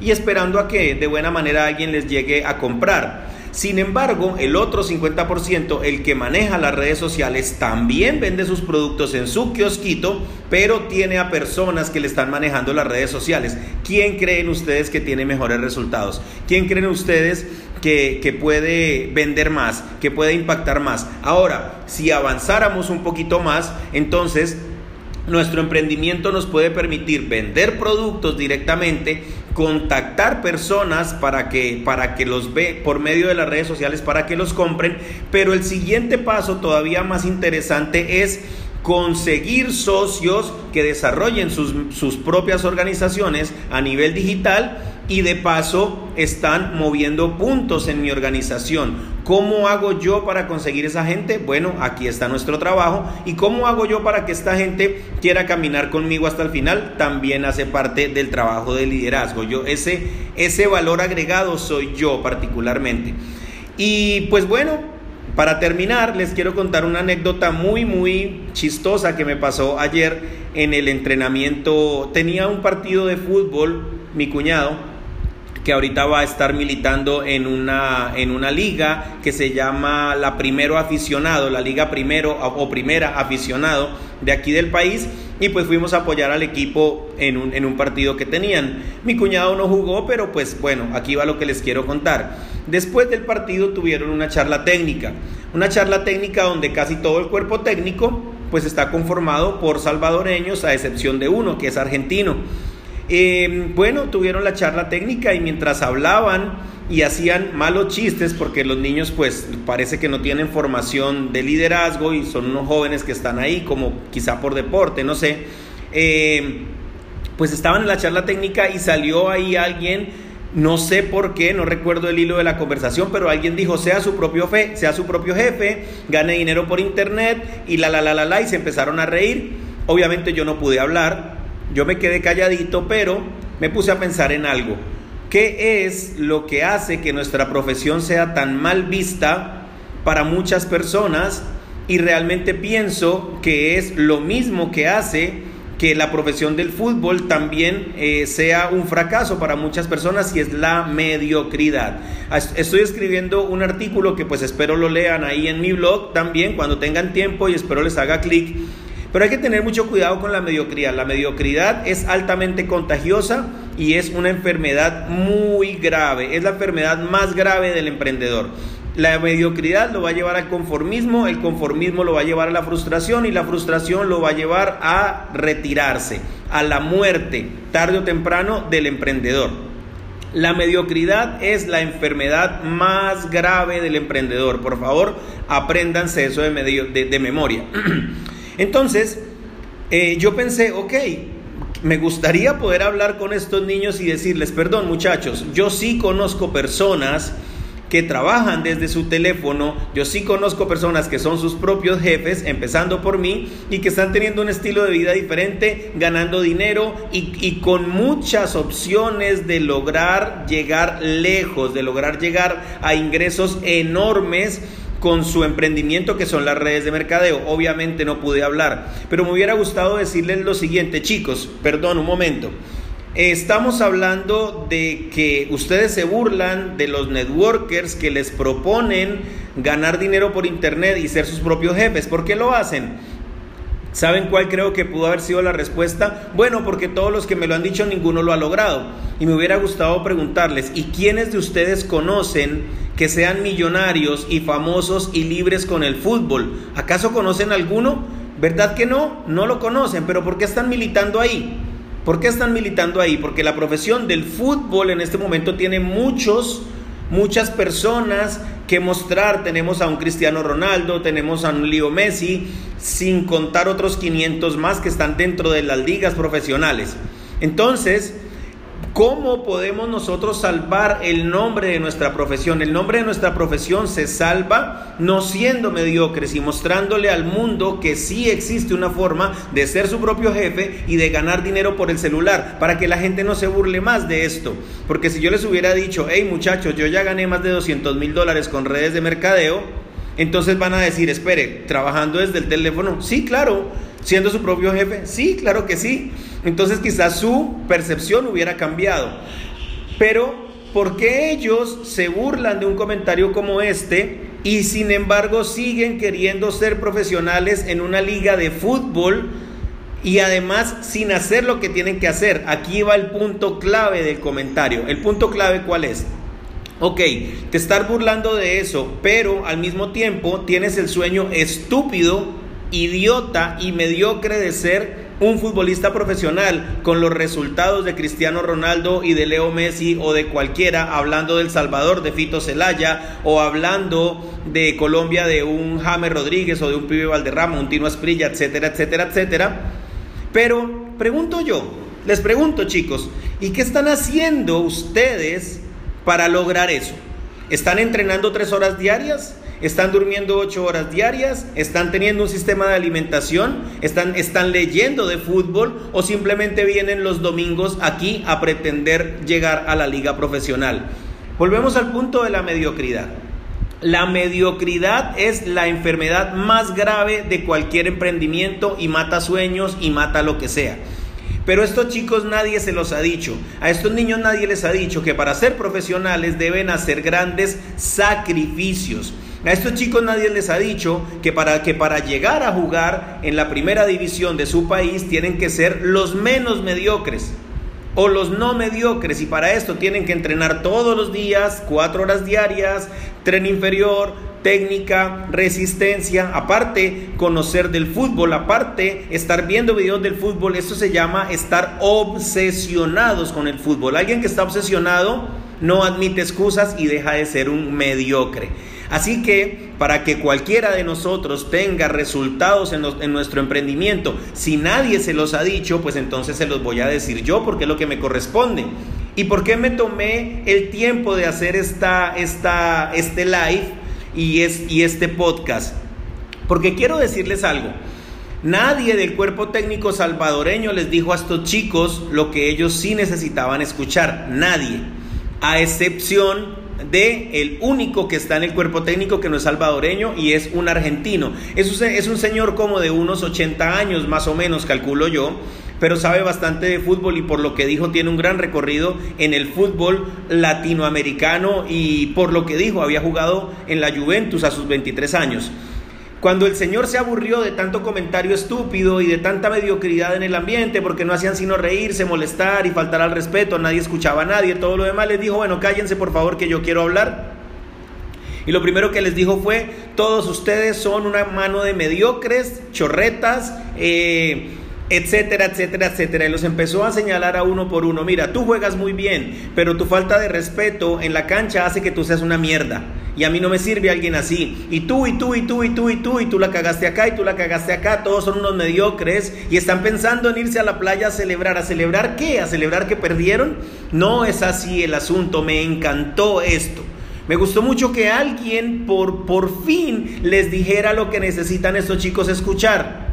y esperando a que de buena manera alguien les llegue a comprar. Sin embargo, el otro 50%, el que maneja las redes sociales, también vende sus productos en su kiosquito, pero tiene a personas que le están manejando las redes sociales. ¿Quién creen ustedes que tiene mejores resultados? ¿Quién creen ustedes que, que, puede vender más, que puede impactar más? Ahora, si avanzáramos un poquito más, entonces nuestro emprendimiento nos puede permitir vender productos directamente, contactar personas para que, para que los ve por medio de las redes sociales para que los compren, pero el siguiente paso todavía más interesante es conseguir socios que desarrollen sus, sus propias organizaciones a nivel digital y de paso están moviendo puntos en mi organización. ¿Cómo hago yo para conseguir esa gente? Bueno, aquí está nuestro trabajo. ¿Y cómo hago yo para que esta gente quiera caminar conmigo hasta el final? También hace parte del trabajo de liderazgo. Yo ese ese valor agregado soy yo particularmente. Y pues bueno, para terminar, les quiero contar una anécdota muy, muy chistosa que me pasó ayer en el entrenamiento. Tenía un partido de fútbol, mi cuñado, que ahorita va a estar militando en una, en una liga que se llama la Primero Aficionado, la Liga Primero o Primera Aficionado de aquí del país. Y pues fuimos a apoyar al equipo en un, en un partido que tenían. Mi cuñado no jugó, pero pues bueno, aquí va lo que les quiero contar. Después del partido tuvieron una charla técnica. Una charla técnica donde casi todo el cuerpo técnico pues está conformado por salvadoreños a excepción de uno que es argentino. Eh, bueno, tuvieron la charla técnica y mientras hablaban y hacían malos chistes, porque los niños pues parece que no tienen formación de liderazgo y son unos jóvenes que están ahí como quizá por deporte, no sé, eh, pues estaban en la charla técnica y salió ahí alguien, no sé por qué, no recuerdo el hilo de la conversación, pero alguien dijo, sea su propio fe, sea su propio jefe, gane dinero por internet y la la la la la y se empezaron a reír. Obviamente yo no pude hablar, yo me quedé calladito, pero me puse a pensar en algo. ¿Qué es lo que hace que nuestra profesión sea tan mal vista para muchas personas? Y realmente pienso que es lo mismo que hace que la profesión del fútbol también eh, sea un fracaso para muchas personas y es la mediocridad. Estoy escribiendo un artículo que pues espero lo lean ahí en mi blog también cuando tengan tiempo y espero les haga clic pero hay que tener mucho cuidado con la mediocridad. La mediocridad es altamente contagiosa y es una enfermedad muy grave. Es la enfermedad más grave del emprendedor. La mediocridad lo va a llevar al conformismo, el conformismo lo va a llevar a la frustración y la frustración lo va a llevar a retirarse, a la muerte, tarde o temprano, del emprendedor. La mediocridad es la enfermedad más grave del emprendedor. Por favor, apréndanse eso de, de, de memoria. [CLEARS THROAT] Entonces, eh, yo pensé, ok, me gustaría poder hablar con estos niños y decirles, perdón muchachos, yo sí conozco personas que trabajan desde su teléfono, yo sí conozco personas que son sus propios jefes, empezando por mí, y que están teniendo un estilo de vida diferente, ganando dinero y, y con muchas opciones de lograr llegar lejos, de lograr llegar a ingresos enormes con su emprendimiento que son las redes de mercadeo. Obviamente no pude hablar, pero me hubiera gustado decirles lo siguiente, chicos, perdón un momento. Estamos hablando de que ustedes se burlan de los networkers que les proponen ganar dinero por internet y ser sus propios jefes. ¿Por qué lo hacen? ¿Saben cuál creo que pudo haber sido la respuesta? Bueno, porque todos los que me lo han dicho ninguno lo ha logrado. Y me hubiera gustado preguntarles, ¿y quiénes de ustedes conocen que sean millonarios y famosos y libres con el fútbol? ¿Acaso conocen alguno? ¿Verdad que no? No lo conocen, pero ¿por qué están militando ahí? ¿Por qué están militando ahí? Porque la profesión del fútbol en este momento tiene muchos, muchas personas que mostrar. Tenemos a un Cristiano Ronaldo, tenemos a un Leo Messi, sin contar otros 500 más que están dentro de las ligas profesionales. Entonces, ¿Cómo podemos nosotros salvar el nombre de nuestra profesión? El nombre de nuestra profesión se salva no siendo mediocres y mostrándole al mundo que sí existe una forma de ser su propio jefe y de ganar dinero por el celular, para que la gente no se burle más de esto. Porque si yo les hubiera dicho, hey muchachos, yo ya gané más de 200 mil dólares con redes de mercadeo, entonces van a decir, espere, trabajando desde el teléfono, sí, claro, siendo su propio jefe, sí, claro que sí entonces quizás su percepción hubiera cambiado. Pero, ¿por qué ellos se burlan de un comentario como este y sin embargo siguen queriendo ser profesionales en una liga de fútbol? y además sin hacer lo que tienen que hacer. Aquí va el punto clave del comentario. El punto clave cuál es? Ok, te estás burlando de eso, pero al mismo tiempo tienes el sueño estúpido, idiota y mediocre de ser un futbolista profesional con los resultados de Cristiano Ronaldo y de Leo Messi o de cualquiera, hablando del Salvador de Fito Celaya o hablando de Colombia de un James Rodríguez o de un Pibe Valderrama, un Tino Asprilla, etcétera, etcétera, etcétera. Pero pregunto yo, les pregunto chicos, ¿y qué están haciendo ustedes para lograr eso? ¿Están entrenando tres horas diarias? Están durmiendo ocho horas diarias, están teniendo un sistema de alimentación, están, están leyendo de fútbol o simplemente vienen los domingos aquí a pretender llegar a la liga profesional. Volvemos al punto de la mediocridad. La mediocridad es la enfermedad más grave de cualquier emprendimiento y mata sueños y mata lo que sea. Pero estos chicos nadie se los ha dicho. A estos niños nadie les ha dicho que para ser profesionales deben hacer grandes sacrificios. A estos chicos nadie les ha dicho que para, que para llegar a jugar en la primera división de su país tienen que ser los menos mediocres o los no mediocres y para esto tienen que entrenar todos los días, cuatro horas diarias, tren inferior, técnica, resistencia, aparte conocer del fútbol, aparte estar viendo videos del fútbol, esto se llama estar obsesionados con el fútbol. Alguien que está obsesionado no admite excusas y deja de ser un mediocre. Así que para que cualquiera de nosotros tenga resultados en, nuestro emprendimiento, si nadie se los ha dicho, pues entonces se los voy a decir yo porque es lo que me corresponde. ¿Y por qué me tomé el tiempo de hacer esta, esta, este live y, es, y este podcast? Porque quiero decirles algo. Nadie del cuerpo técnico salvadoreño les dijo a estos chicos lo que ellos sí necesitaban escuchar. Nadie. A excepción de el único que está en el cuerpo técnico que no es salvadoreño y es un argentino. Es un, es un señor como de unos 80 años más o menos, calculo yo, pero sabe bastante de fútbol y por lo que dijo tiene un gran recorrido en el fútbol latinoamericano y por lo que dijo había jugado en la Juventus a sus 23 años. Cuando el Señor se aburrió de tanto comentario estúpido y de tanta mediocridad en el ambiente, porque no hacían sino reírse, molestar y faltar al respeto, nadie escuchaba a nadie, todo lo demás, les dijo, bueno, cállense por favor que yo quiero hablar. Y lo primero que les dijo fue, todos ustedes son una mano de mediocres, chorretas, eh, etcétera, etcétera, etcétera. Y los empezó a señalar a uno por uno. Mira, tú juegas muy bien, pero tu falta de respeto en la cancha hace que tú seas una mierda. Y a mí no me sirve alguien así. Y tú, y tú, y tú, y tú, y tú, y tú la cagaste acá, y tú la cagaste acá. Todos son unos mediocres y están pensando en irse a la playa a celebrar. ¿A celebrar qué? ¿A celebrar que perdieron? No es así el asunto. Me encantó esto. Me gustó mucho que alguien por, por fin les dijera lo que necesitan estos chicos escuchar.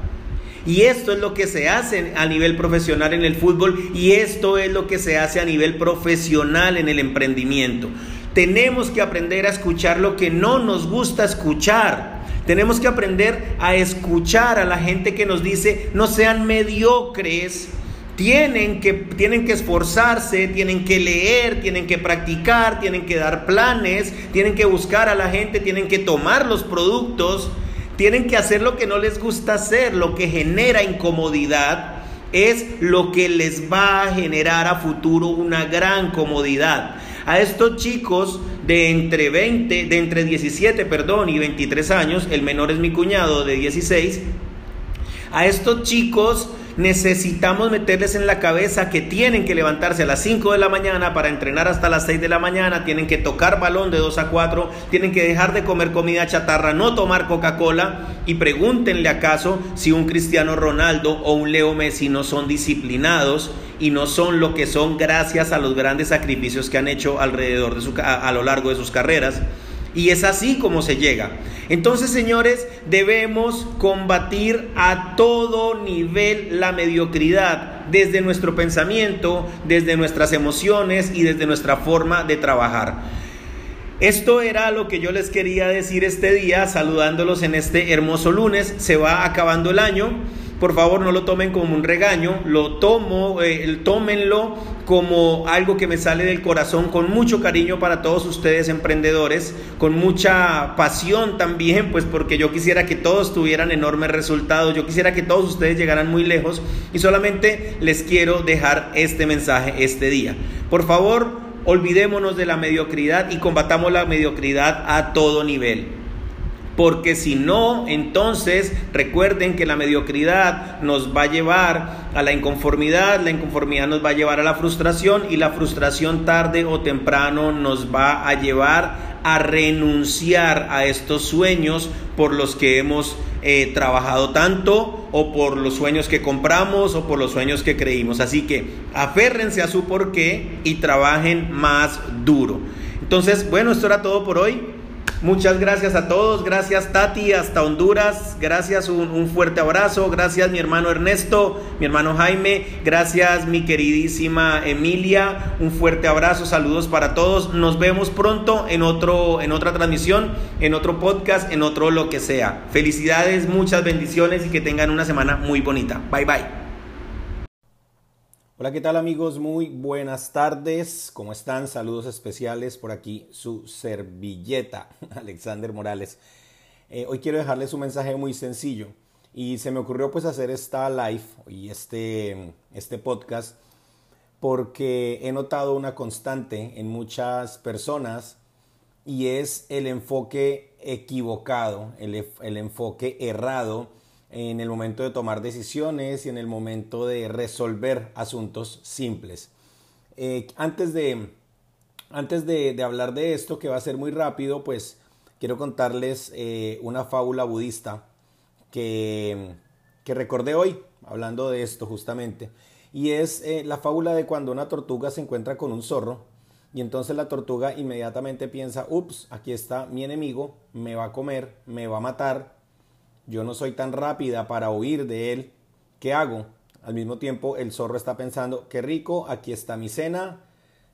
Y esto es lo que se hace a nivel profesional en el fútbol y esto es lo que se hace a nivel profesional en el emprendimiento. Tenemos que aprender a escuchar lo que no nos gusta escuchar. Tenemos que aprender a escuchar a la gente que nos dice, no sean mediocres, tienen que, tienen que esforzarse, tienen que leer, tienen que practicar, tienen que dar planes, tienen que buscar a la gente, tienen que tomar los productos, tienen que hacer lo que no les gusta hacer, lo que genera incomodidad es lo que les va a generar a futuro una gran comodidad. A estos chicos de entre 20, de entre 17, perdón, y 23 años, el menor es mi cuñado de 16, a estos chicos necesitamos meterles en la cabeza que tienen que levantarse a las 5 de la mañana para entrenar hasta las 6 de la mañana, tienen que tocar balón de 2 a 4, tienen que dejar de comer comida chatarra, no tomar Coca-Cola y pregúntenle acaso si un Cristiano Ronaldo o un Leo Messi no son disciplinados y no son lo que son gracias a los grandes sacrificios que han hecho alrededor de su, a lo largo de sus carreras. Y es así como se llega. Entonces, señores, debemos combatir a todo nivel la mediocridad, desde nuestro pensamiento, desde nuestras emociones y desde nuestra forma de trabajar. Esto era lo que yo les quería decir este día, saludándolos en este hermoso lunes. Se va acabando el año por favor no lo tomen como un regaño, lo tomo, eh, como algo que me sale del corazón con mucho cariño para todos ustedes emprendedores, con mucha pasión también, pues porque yo quisiera que todos tuvieran enormes resultados, yo quisiera que todos ustedes llegaran muy lejos y solamente les quiero dejar este mensaje este día. Por favor, olvidémonos de la mediocridad y combatamos la mediocridad a todo nivel. Porque si no, entonces recuerden que la mediocridad nos va a llevar a la inconformidad, la inconformidad nos va a llevar a la frustración y la frustración tarde o temprano nos va a llevar a renunciar a estos sueños por los que hemos eh, trabajado tanto o por los sueños que compramos o por los sueños que creímos. Así que aférrense a su porqué y trabajen más duro. Entonces, bueno, esto era todo por hoy. Muchas gracias a todos, gracias Tati hasta Honduras, gracias un, fuerte abrazo, gracias mi hermano Ernesto, mi hermano Jaime, gracias mi queridísima Emilia, un fuerte abrazo, saludos para todos, nos vemos pronto en, otro, en otra transmisión, en otro podcast, en otro lo que sea. Felicidades, muchas bendiciones y que tengan una semana muy bonita. Bye bye. Hola, ¿qué tal amigos? Muy buenas tardes. ¿Cómo están? Saludos especiales por aquí, su servilleta, [LAUGHS] Alexander Morales. Eh, hoy quiero dejarles un mensaje muy sencillo y se me ocurrió pues hacer esta live y este, este podcast porque he notado una constante en muchas personas y es el enfoque equivocado, el, el enfoque errado en el momento de tomar decisiones y en el momento de resolver asuntos simples. Eh, antes de, antes de, hablar de esto, que va a ser muy rápido, pues quiero contarles eh, una fábula budista que, que, recordé hoy, hablando de esto justamente. Y es eh, la fábula de cuando una tortuga se encuentra con un zorro y entonces la tortuga inmediatamente piensa, ups, aquí está mi enemigo, me va a comer, me va a matar, yo no soy tan rápida para huir de él, ¿qué hago? Al mismo tiempo el zorro está pensando, qué rico, aquí está mi cena,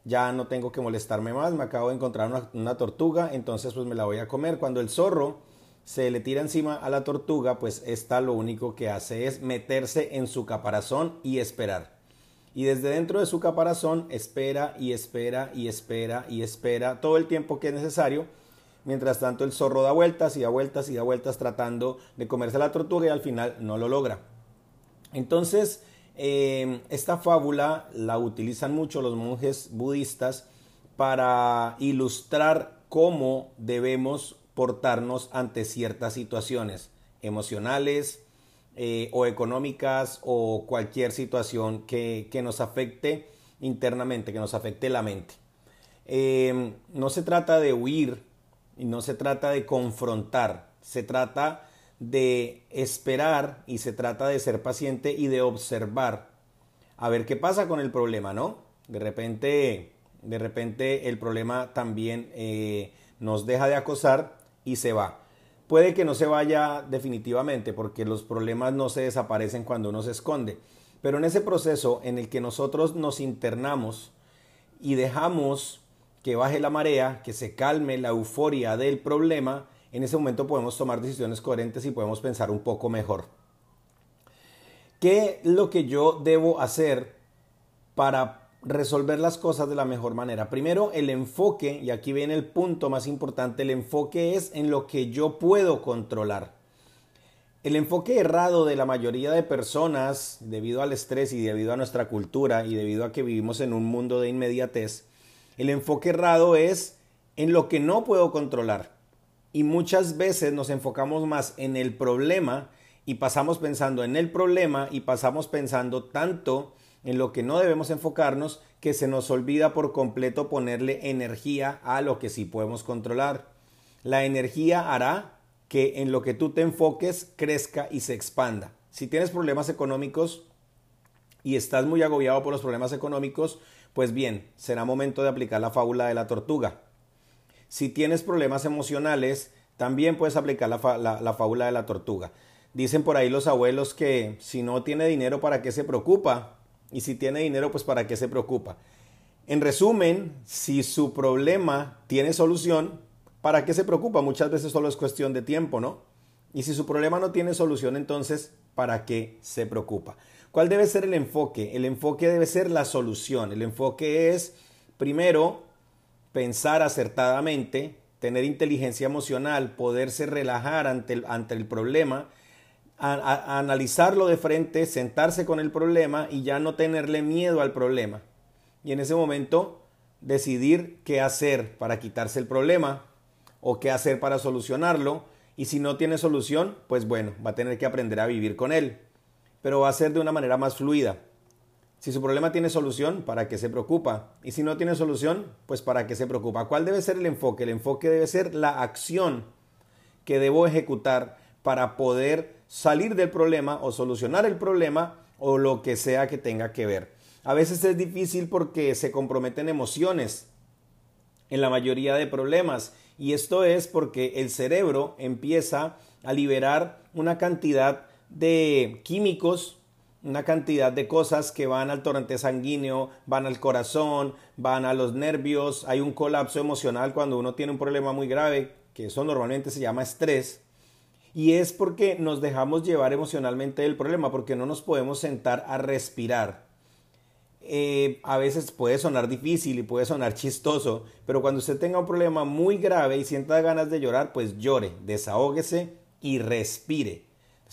ya no tengo que molestarme más, me acabo de encontrar una, tortuga, entonces pues me la voy a comer. Cuando el zorro se le tira encima a la tortuga, pues esta lo único que hace es meterse en su caparazón y esperar. Y desde dentro de su caparazón espera y espera y espera y espera todo el tiempo que es necesario Mientras tanto, el zorro da vueltas y da vueltas y da vueltas tratando de comerse la tortuga y al final no lo logra. Entonces, em, esta fábula la utilizan mucho los monjes budistas para ilustrar cómo debemos portarnos ante ciertas situaciones emocionales eh, o económicas o cualquier situación que, que, nos afecte internamente, que nos afecte la mente. Em, no se trata de huir y no se trata de confrontar, se trata de esperar y se trata de ser paciente y de observar a ver qué pasa con el problema, ¿no? De repente, de repente el problema también eh, nos deja de acosar y se va. Puede que no se vaya definitivamente porque los problemas no se desaparecen cuando uno se esconde, pero en ese proceso en el que nosotros nos internamos y dejamos que baje la marea, que se calme la euforia del problema, en ese momento podemos tomar decisiones coherentes y podemos pensar un poco mejor. ¿Qué es lo que yo debo hacer para resolver las cosas de la mejor manera? Primero, el enfoque, y aquí viene el punto más importante, el enfoque es en lo que yo puedo controlar. El enfoque errado de la mayoría de personas, debido al estrés y debido a nuestra cultura y debido a que vivimos en un mundo de inmediatez, el enfoque errado es en lo que no puedo controlar. Y muchas veces nos enfocamos más en el problema y pasamos pensando en el problema y pasamos pensando tanto en lo que no debemos enfocarnos que se nos olvida por completo ponerle energía a lo que sí podemos controlar. La energía hará que en lo que tú te enfoques crezca y se expanda. Si tienes problemas económicos y estás muy agobiado por los problemas económicos, pues bien, será momento de aplicar la fábula de la tortuga. Si tienes problemas emocionales, también puedes aplicar la, la fábula de la tortuga. Dicen por ahí los abuelos que si no tiene dinero, ¿para qué se preocupa? Y si tiene dinero, pues ¿para qué se preocupa? En resumen, si su problema tiene solución, ¿para qué se preocupa? Muchas veces solo es cuestión de tiempo, ¿no? Y si su problema no tiene solución, entonces, ¿para qué se preocupa? ¿Cuál debe ser el enfoque? El enfoque debe ser la solución. El enfoque es, primero, pensar acertadamente, tener inteligencia emocional, poderse relajar ante el, ante el problema, analizarlo de frente, sentarse con el problema y ya no tenerle miedo al problema. Y en ese momento decidir qué hacer para quitarse el problema, o qué hacer para solucionarlo. Y si no tiene solución, pues bueno, va a tener que aprender a vivir con él. Pero va a ser de una manera más fluida. Si su problema tiene solución, ¿para qué se preocupa? Y si no tiene solución, pues ¿para qué se preocupa? ¿Cuál debe ser el enfoque? El enfoque debe ser la acción que debo ejecutar para poder salir del problema o solucionar el problema o lo que sea que tenga que ver. A veces es difícil porque se comprometen emociones en la mayoría de problemas y esto es porque el cerebro empieza a liberar una cantidad de químicos, una cantidad de cosas que van al torrente sanguíneo, van al corazón, van a los nervios, hay un colapso emocional cuando uno tiene un problema muy grave, que eso normalmente se llama estrés, y es porque nos dejamos llevar emocionalmente del problema, porque no nos podemos sentar a respirar. Eh, a veces puede sonar difícil y puede sonar chistoso, pero cuando usted tenga un problema muy grave y sienta ganas de llorar, pues llore, desahógese y respire.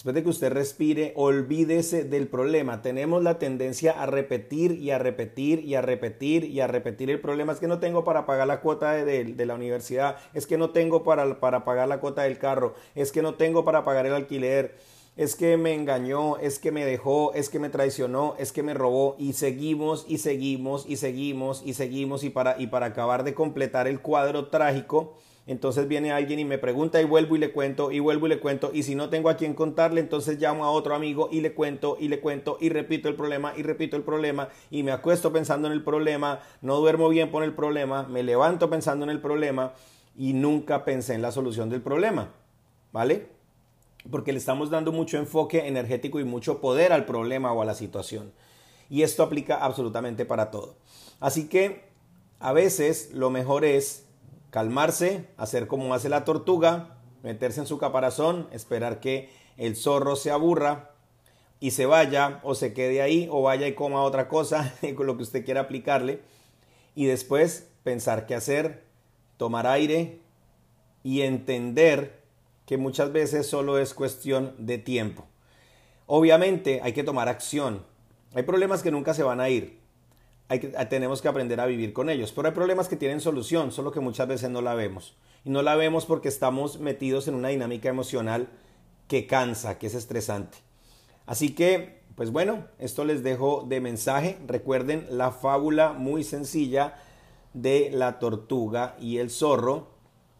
Después de que usted respire, olvídese del problema. Tenemos la tendencia a repetir y a repetir y a repetir y a repetir el problema. Es que no tengo para pagar la cuota de, la universidad. Es que no tengo para, pagar la cuota del carro. Es que no tengo para pagar el alquiler es que me engañó, es que me dejó, es que me traicionó, es que me robó y seguimos y seguimos y seguimos y seguimos y para acabar de completar el cuadro trágico, entonces viene alguien y me pregunta y vuelvo y le cuento y vuelvo y le cuento y si no tengo a quien contarle, entonces llamo a otro amigo y le cuento y le cuento y repito el problema y repito el problema y me acuesto pensando en el problema, no duermo bien por el problema, me levanto pensando en el problema y nunca pensé en la solución del problema, ¿vale? porque le estamos dando mucho enfoque energético y mucho poder al problema o a la situación. Y esto aplica absolutamente para todo. Así que a veces lo mejor es calmarse, hacer como hace la tortuga, meterse en su caparazón, esperar que el zorro se aburra y se vaya o se quede ahí o vaya y coma otra cosa [LAUGHS] con lo que usted quiera aplicarle y después pensar qué hacer, tomar aire y entender que muchas veces solo es cuestión de tiempo. Obviamente hay que tomar acción. Hay problemas que nunca se van a ir. Tenemos que aprender a vivir con ellos. Pero hay problemas que tienen solución, solo que muchas veces no la vemos. Y no la vemos porque estamos metidos en una dinámica emocional que cansa, que es estresante. Así que, pues bueno, esto les dejo de mensaje. Recuerden la fábula muy sencilla de la tortuga y el zorro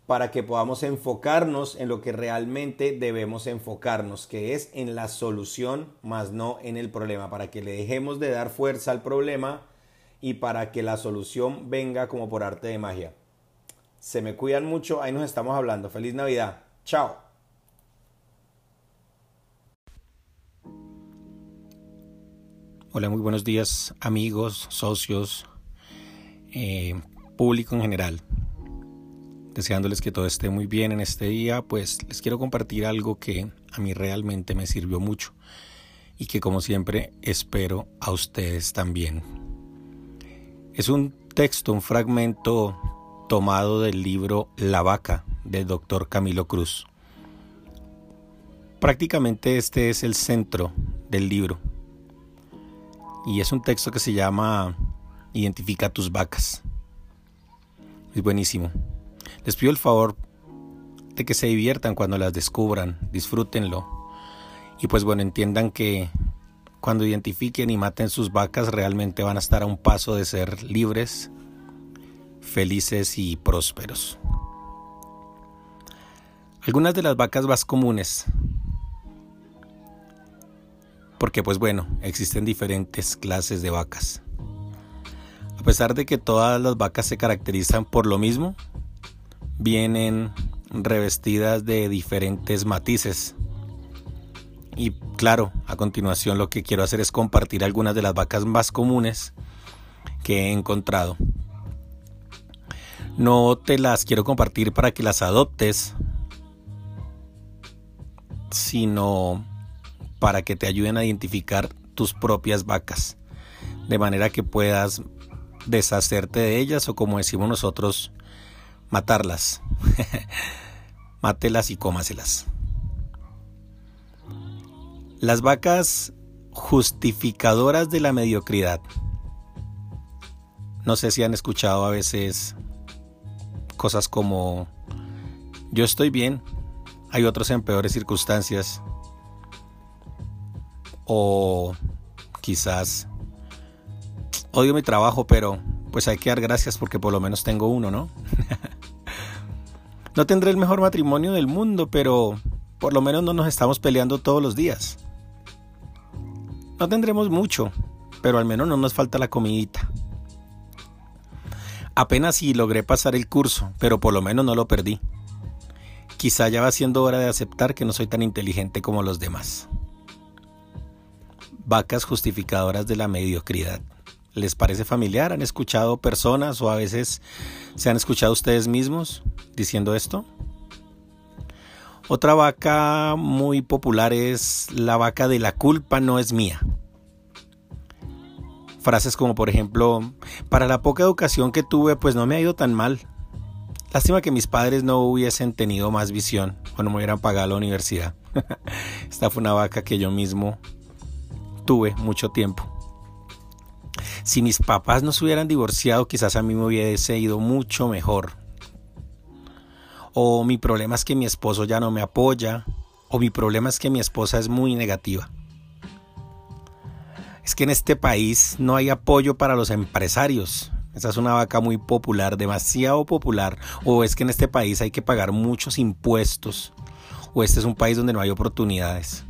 para que podamos enfocarnos en lo que realmente debemos enfocarnos, que es en la solución, más no en el problema, para que le dejemos de dar fuerza al problema y para que la solución venga como por arte de magia. Se me cuidan mucho, ahí nos estamos hablando. Feliz Navidad. Chao. Hola, muy buenos días amigos, socios. Eh, público en general. Deseándoles que todo esté muy bien en este día, pues les quiero compartir algo que a mí realmente me sirvió mucho y que como siempre espero a ustedes también. Es un texto, un fragmento tomado del libro La vaca del doctor Camilo Cruz. Prácticamente este es el centro del libro y es un texto que se llama Identifica tus vacas. Es buenísimo. Les pido el favor de que se diviertan cuando las descubran, disfrútenlo. Y pues bueno, entiendan que cuando identifiquen y maten sus vacas realmente van a estar a un paso de ser libres, felices y prósperos. Algunas de las vacas más comunes, porque pues bueno, existen diferentes clases de vacas. A pesar de que todas las vacas se caracterizan por lo mismo, vienen revestidas de diferentes matices. Y claro, a continuación lo que quiero hacer es compartir algunas de las vacas más comunes que he encontrado. No te las quiero compartir para que las adoptes, sino para que te ayuden a identificar tus propias vacas, de manera que puedas deshacerte de ellas o como decimos nosotros, matarlas. [LAUGHS] Mátelas y cómaselas. Las vacas justificadoras de la mediocridad. No sé si han escuchado a veces cosas como yo estoy bien, hay otros en peores circunstancias. O quizás odio mi trabajo, pero pues hay que dar gracias porque por lo menos tengo uno, ¿no? [LAUGHS] no tendré el mejor matrimonio del mundo, pero por lo menos no nos estamos peleando todos los días. No tendremos mucho, pero al menos no nos falta la comidita. Apenas si logré pasar el curso, pero por lo menos no lo perdí. Quizá ya va siendo hora de aceptar que no soy tan inteligente como los demás. Vacas justificadoras de la mediocridad. ¿Les parece familiar? ¿Han escuchado personas o a veces se han escuchado ustedes mismos diciendo esto? Otra vaca muy popular es la vaca de la culpa no es mía. Frases como por ejemplo, para la poca educación que tuve pues no me ha ido tan mal. Lástima que mis padres no hubiesen tenido más visión o no me hubieran pagado la universidad. [LAUGHS] Esta fue una vaca que yo mismo tuve mucho tiempo. Si mis papás no se hubieran divorciado, quizás a mí me hubiese ido mucho mejor. O mi problema es que mi esposo ya no me apoya. O mi problema es que mi esposa es muy negativa. Es que en este país no hay apoyo para los empresarios. Esa es una vaca muy popular, demasiado popular. O es que en este país hay que pagar muchos impuestos. O este es un país donde no hay oportunidades.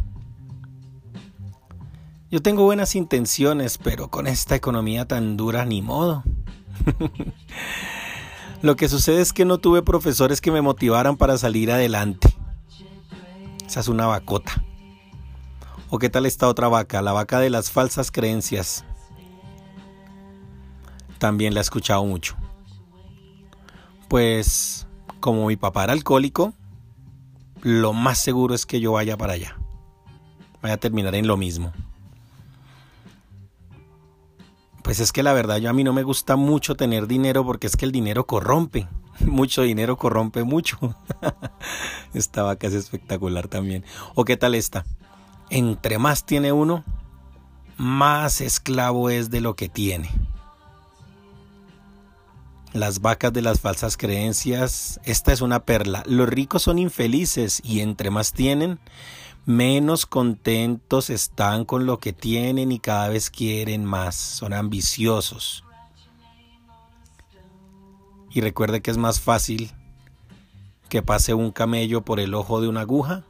Yo tengo buenas intenciones, pero con esta economía tan dura ni modo. [LAUGHS] Lo que sucede es que no tuve profesores que me motivaran para salir adelante. Esa es una vacota. ¿O qué tal esta otra vaca? La vaca de las falsas creencias. También la he escuchado mucho. Pues como mi papá era alcohólico, lo más seguro es que yo vaya para allá. Vaya a terminar en lo mismo. Pues es que la verdad yo a mí no me gusta mucho tener dinero porque es que el dinero corrompe. [LAUGHS] Mucho dinero corrompe mucho. [LAUGHS] esta vaca es espectacular también. ¿O qué tal esta? Entre más tiene uno, más esclavo es de lo que tiene. Las vacas de las falsas creencias, esta es una perla. Los ricos son infelices y entre más tienen, menos contentos están con lo que tienen y cada vez quieren más, son ambiciosos. Y recuerde que es más fácil que pase un camello por el ojo de una aguja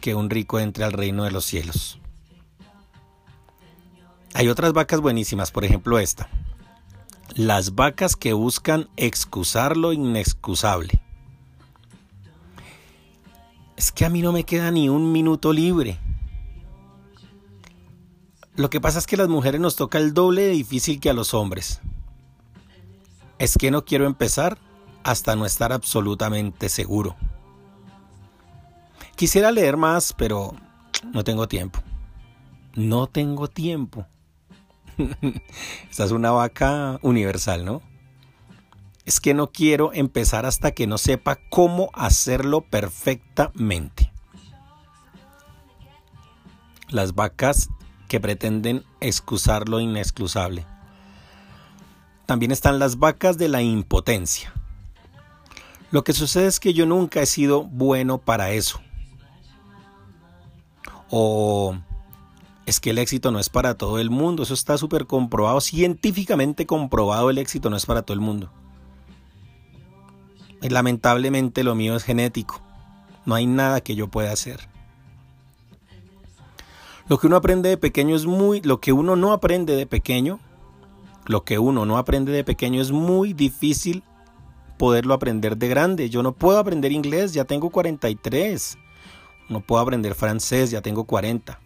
que un rico entre al reino de los cielos. Hay otras vacas buenísimas, por ejemplo esta. Las vacas que buscan excusar lo inexcusable es que a mí no me queda ni un minuto libre. Lo que pasa es que a las mujeres nos toca el doble de difícil que a los hombres. Es que no quiero empezar hasta no estar absolutamente seguro. Quisiera leer más, pero no tengo tiempo. No tengo tiempo. [LAUGHS] Esta es una vaca universal, ¿no? Es que no quiero empezar hasta que no sepa cómo hacerlo perfectamente. Las vacas que pretenden excusar lo inexcusable. También están las vacas de la impotencia. Lo que sucede es que yo nunca he sido bueno para eso. O es que el éxito no es para todo el mundo. Eso está súper comprobado, científicamente comprobado el éxito no es para todo el mundo. Lamentablemente lo mío es genético. No hay nada que yo pueda hacer. Lo que uno aprende de pequeño es muy, lo que uno no aprende de pequeño, lo que uno no aprende de pequeño es muy difícil poderlo aprender de grande. Yo no puedo aprender inglés, ya tengo 43. No puedo aprender francés, ya tengo 40.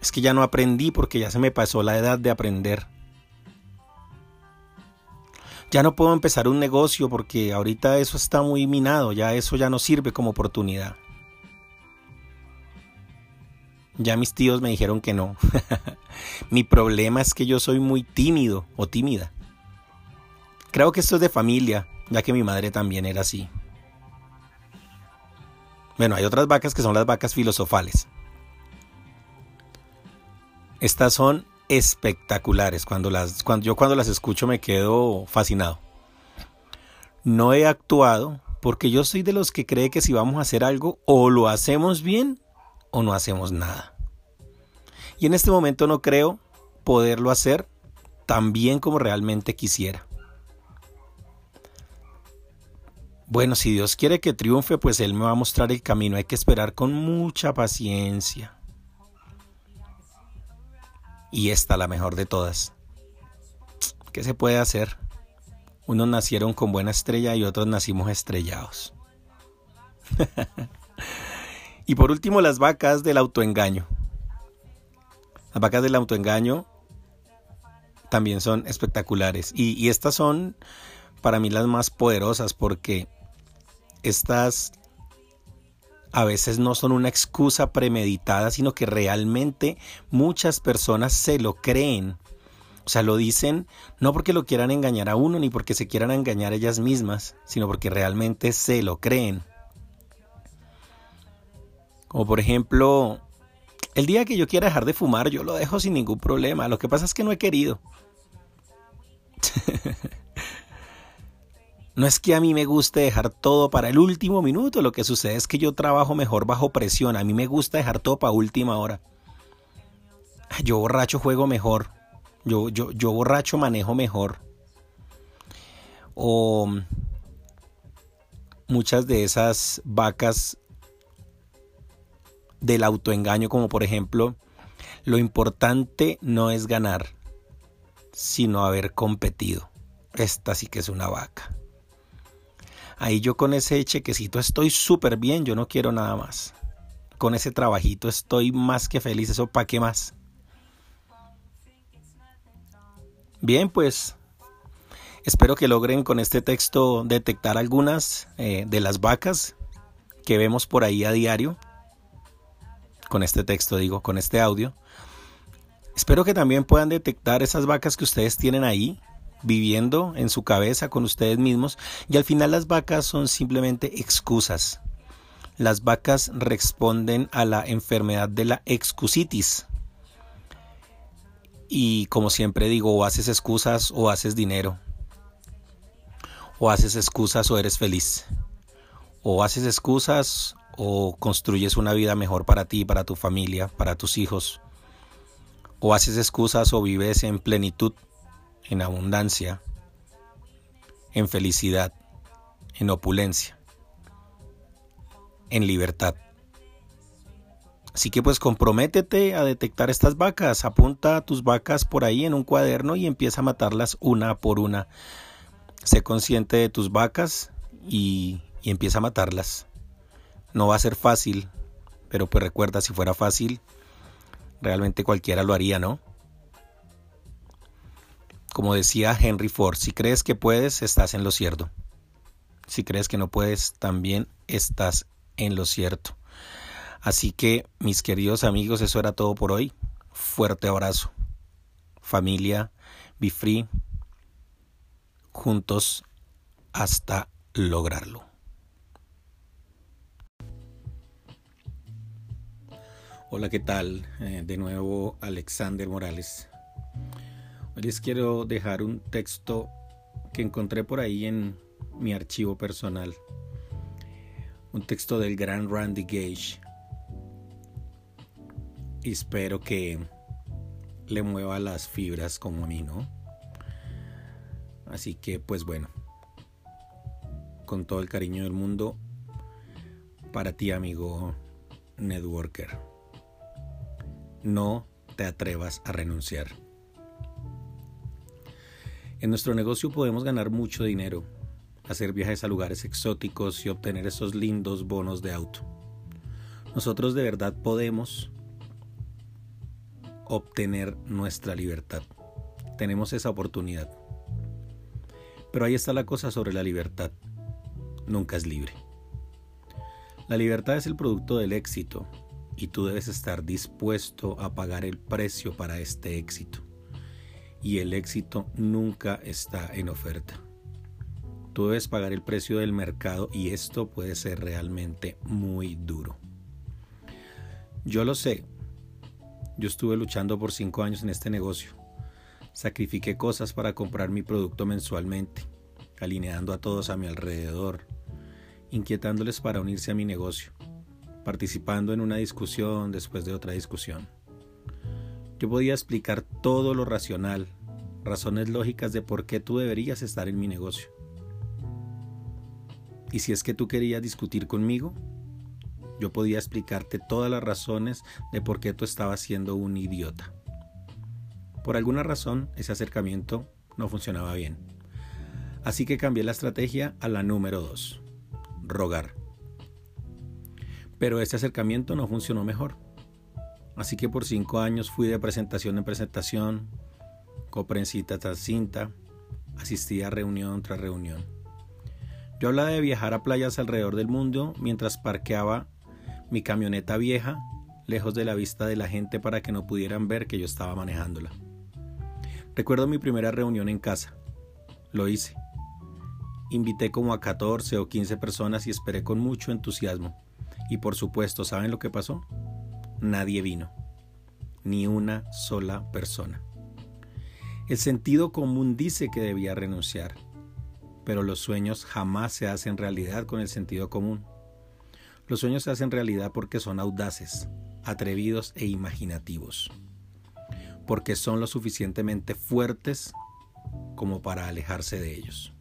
Es que ya no aprendí porque ya se me pasó la edad de aprender. Ya no puedo empezar un negocio porque ahorita eso está muy minado, ya eso ya no sirve como oportunidad. Ya mis tíos me dijeron que no. [LAUGHS] Mi problema es que yo soy muy tímido o tímida. Creo que esto es de familia, ya que mi madre también era así. Bueno, hay otras vacas que son las vacas filosofales. Estas son espectaculares. Cuando las, cuando, yo cuando las escucho me quedo fascinado. No he actuado porque yo soy de los que cree que si vamos a hacer algo o lo hacemos bien o no hacemos nada. Y en este momento no creo poderlo hacer tan bien como realmente quisiera. Bueno, si Dios quiere que triunfe, pues Él me va a mostrar el camino. Hay que esperar con mucha paciencia. Y esta la mejor de todas. ¿Qué se puede hacer? Unos nacieron con buena estrella y otros nacimos estrellados. [LAUGHS] Y por último, las vacas del autoengaño. Las vacas del autoengaño también son espectaculares. Y, estas son para mí las más poderosas porque estas a veces no son una excusa premeditada, sino que realmente muchas personas se lo creen. O sea, lo dicen no porque lo quieran engañar a uno ni porque se quieran engañar ellas mismas, sino porque realmente se lo creen. Como por ejemplo, el día que yo quiera dejar de fumar, yo lo dejo sin ningún problema. Lo que pasa es que no he querido. [LAUGHS] no es que a mí me guste dejar todo para el último minuto. Lo que sucede es que yo trabajo mejor bajo presión. A mí me gusta dejar todo para última hora. Yo borracho juego mejor. Yo, yo, yo borracho manejo mejor. O muchas de esas vacas del autoengaño, como por ejemplo, lo importante no es ganar, sino haber competido. Esta sí que es una vaca. Ahí yo con ese chequecito estoy súper bien, yo no quiero nada más. Con ese trabajito estoy más que feliz, eso para qué más. Bien, pues espero que logren con este texto detectar algunas eh, de las vacas que vemos por ahí a diario con este texto, digo, con este audio. Espero que también puedan detectar esas vacas que ustedes tienen ahí, viviendo en su cabeza con ustedes mismos. Y al final las vacas son simplemente excusas. Las vacas responden a la enfermedad de la excusitis. Y como siempre digo, o haces excusas o haces dinero. O haces excusas o eres feliz. O haces excusas o construyes una vida mejor para ti, para tu familia, para tus hijos, o haces excusas o vives en plenitud, en abundancia, en felicidad, en opulencia, en libertad. Así que pues comprométete a detectar estas vacas, apunta a tus vacas por ahí en un cuaderno y empieza a matarlas una por una. Sé consciente de tus vacas y, y empieza a matarlas. No va a ser fácil, pero pues recuerda, si fuera fácil, realmente cualquiera lo haría, ¿no? Como decía Henry Ford, si crees que puedes, estás en lo cierto. Si crees que no puedes, también estás en lo cierto. Así que, mis queridos amigos, eso era todo por hoy. Fuerte abrazo. Familia, be free. Juntos hasta lograrlo. Hola, ¿qué tal? Eh, de nuevo Alexander Morales. Les quiero dejar un texto que encontré por ahí en mi archivo personal. Un texto del gran Randy Gage. Y espero que le mueva las fibras como a mí, ¿no? Así que pues bueno, con todo el cariño del mundo, para ti amigo networker, no te atrevas a renunciar. En nuestro negocio podemos ganar mucho dinero, hacer viajes a lugares exóticos y obtener esos lindos bonos de auto. Nosotros de verdad podemos obtener nuestra libertad. Tenemos esa oportunidad. Pero ahí está la cosa sobre la libertad. Nunca es libre. La libertad es el producto del éxito y tú debes estar dispuesto a pagar el precio para este éxito. Y el éxito nunca está en oferta. Tú debes pagar el precio del mercado y esto puede ser realmente muy duro. Yo lo sé. Yo estuve luchando por cinco años en este negocio. Sacrifiqué cosas para comprar mi producto mensualmente, alineando a todos a mi alrededor, inquietándoles para unirse a mi negocio, participando en una discusión después de otra discusión. Yo podía explicar todo lo racional, razones lógicas de por qué tú deberías estar en mi negocio. Y si es que tú querías discutir conmigo, yo podía explicarte todas las razones de por qué tú estabas siendo un idiota. Por alguna razón, ese acercamiento no funcionaba bien. Así que cambié la estrategia a la número 2, rogar. Pero ese acercamiento no funcionó mejor. Así que por cinco años fui de presentación en presentación, coprensita tras cinta, asistía a reunión tras reunión. Yo hablaba de viajar a playas alrededor del mundo mientras parqueaba mi camioneta vieja lejos de la vista de la gente para que no pudieran ver que yo estaba manejándola. Recuerdo mi primera reunión en casa. Lo hice. Invité como a 14 o 15 personas y esperé con mucho entusiasmo. Y por supuesto, ¿saben lo que pasó? Nadie vino. Ni una sola persona. El sentido común dice que debía renunciar pero los sueños jamás se hacen realidad con el sentido común. Los sueños se hacen realidad porque son audaces, atrevidos e imaginativos, porque son lo suficientemente fuertes como para alejarse de ellos.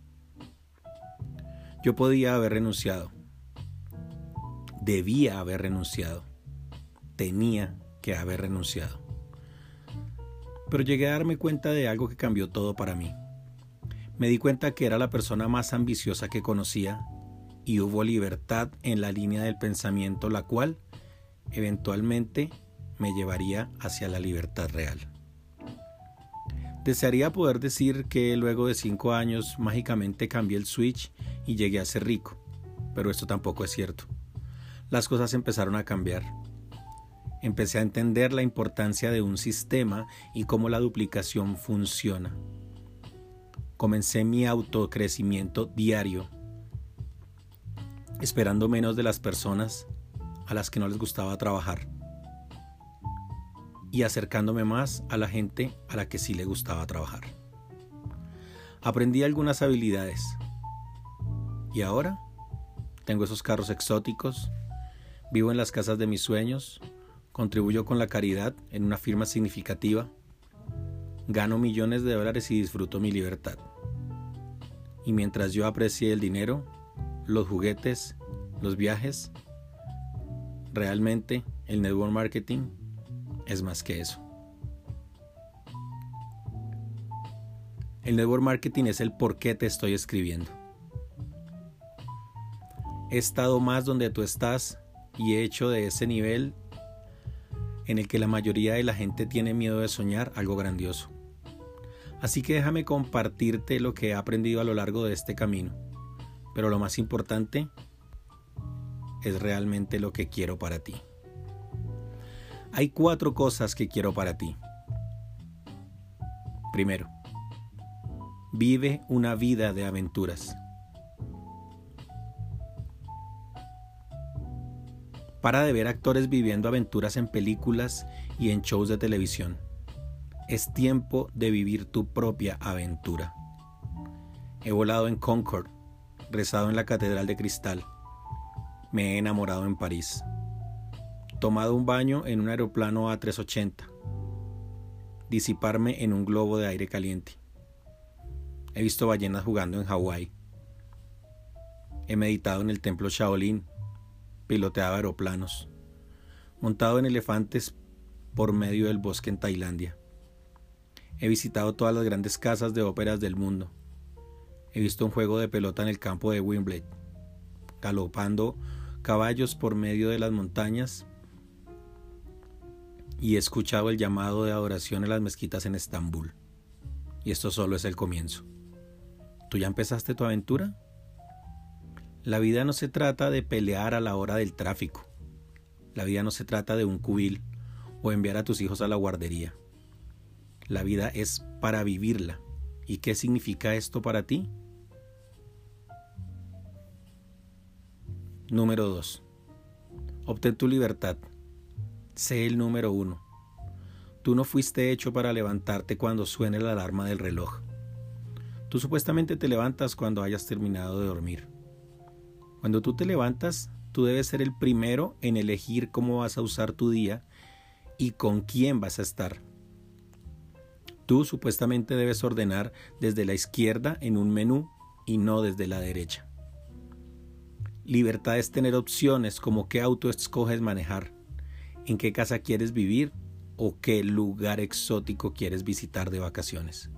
Yo podía haber renunciado, debía haber renunciado, tenía que haber renunciado. Pero llegué a darme cuenta de algo que cambió todo para mí. Me di cuenta que era la persona más ambiciosa que conocía y hubo libertad en la línea del pensamiento, la cual eventualmente me llevaría hacia la libertad real. Desearía poder decir que luego de cinco años mágicamente cambié el switch y llegué a ser rico, pero esto tampoco es cierto. Las cosas empezaron a cambiar. Empecé a entender la importancia de un sistema y cómo la duplicación funciona comencé mi autocrecimiento diario, esperando menos de las personas a las que no les gustaba trabajar y acercándome más a la gente a la que sí le gustaba trabajar. Aprendí algunas habilidades y ahora tengo esos carros exóticos, vivo en las casas de mis sueños, contribuyo con la caridad en una firma significativa, Gano millones de dólares y disfruto mi libertad. Y mientras yo aprecie el dinero, los juguetes, los viajes, realmente el network marketing es más que eso. El network marketing es el por qué te estoy escribiendo. He estado más donde tú estás y he hecho de ese nivel en el que la mayoría de la gente tiene miedo de soñar algo grandioso Así que déjame compartirte lo que he aprendido a lo largo de este camino. Pero lo más importante es realmente lo que quiero para ti. Hay cuatro cosas que quiero para ti. Primero, vive una vida de aventuras. Para de ver actores viviendo aventuras en películas y en shows de televisión. Es tiempo de vivir tu propia aventura. He volado en Concord, rezado en la Catedral de Cristal. Me he enamorado en París. Tomado un baño en un aeroplano A380. Disiparme en un globo de aire caliente. He visto ballenas jugando en Hawái. He meditado en el templo Shaolin piloteado aeroplanos, montado en elefantes por medio del bosque en Tailandia. He visitado todas las grandes casas de óperas del mundo. He visto un juego de pelota en el campo de Wimbledon, galopando caballos por medio de las montañas y he escuchado el llamado de adoración en las mezquitas en Estambul. Y esto solo es el comienzo. ¿Tú ya empezaste tu aventura? La vida no se trata de pelear a la hora del tráfico. La vida no se trata de un cubil o enviar a tus hijos a la guardería. La vida es para vivirla. ¿Y qué significa esto para ti? Número 2. Obtén tu libertad. Sé el número uno. Tú no fuiste hecho para levantarte cuando suene la alarma del reloj. Tú supuestamente te levantas cuando hayas terminado de dormir. Cuando tú te levantas, tú debes ser el primero en elegir cómo vas a usar tu día y con quién vas a estar. Tú supuestamente debes ordenar desde la izquierda en un menú y no desde la derecha. Libertad es tener opciones como qué auto escoges manejar, en qué casa quieres vivir o qué lugar exótico quieres visitar de vacaciones.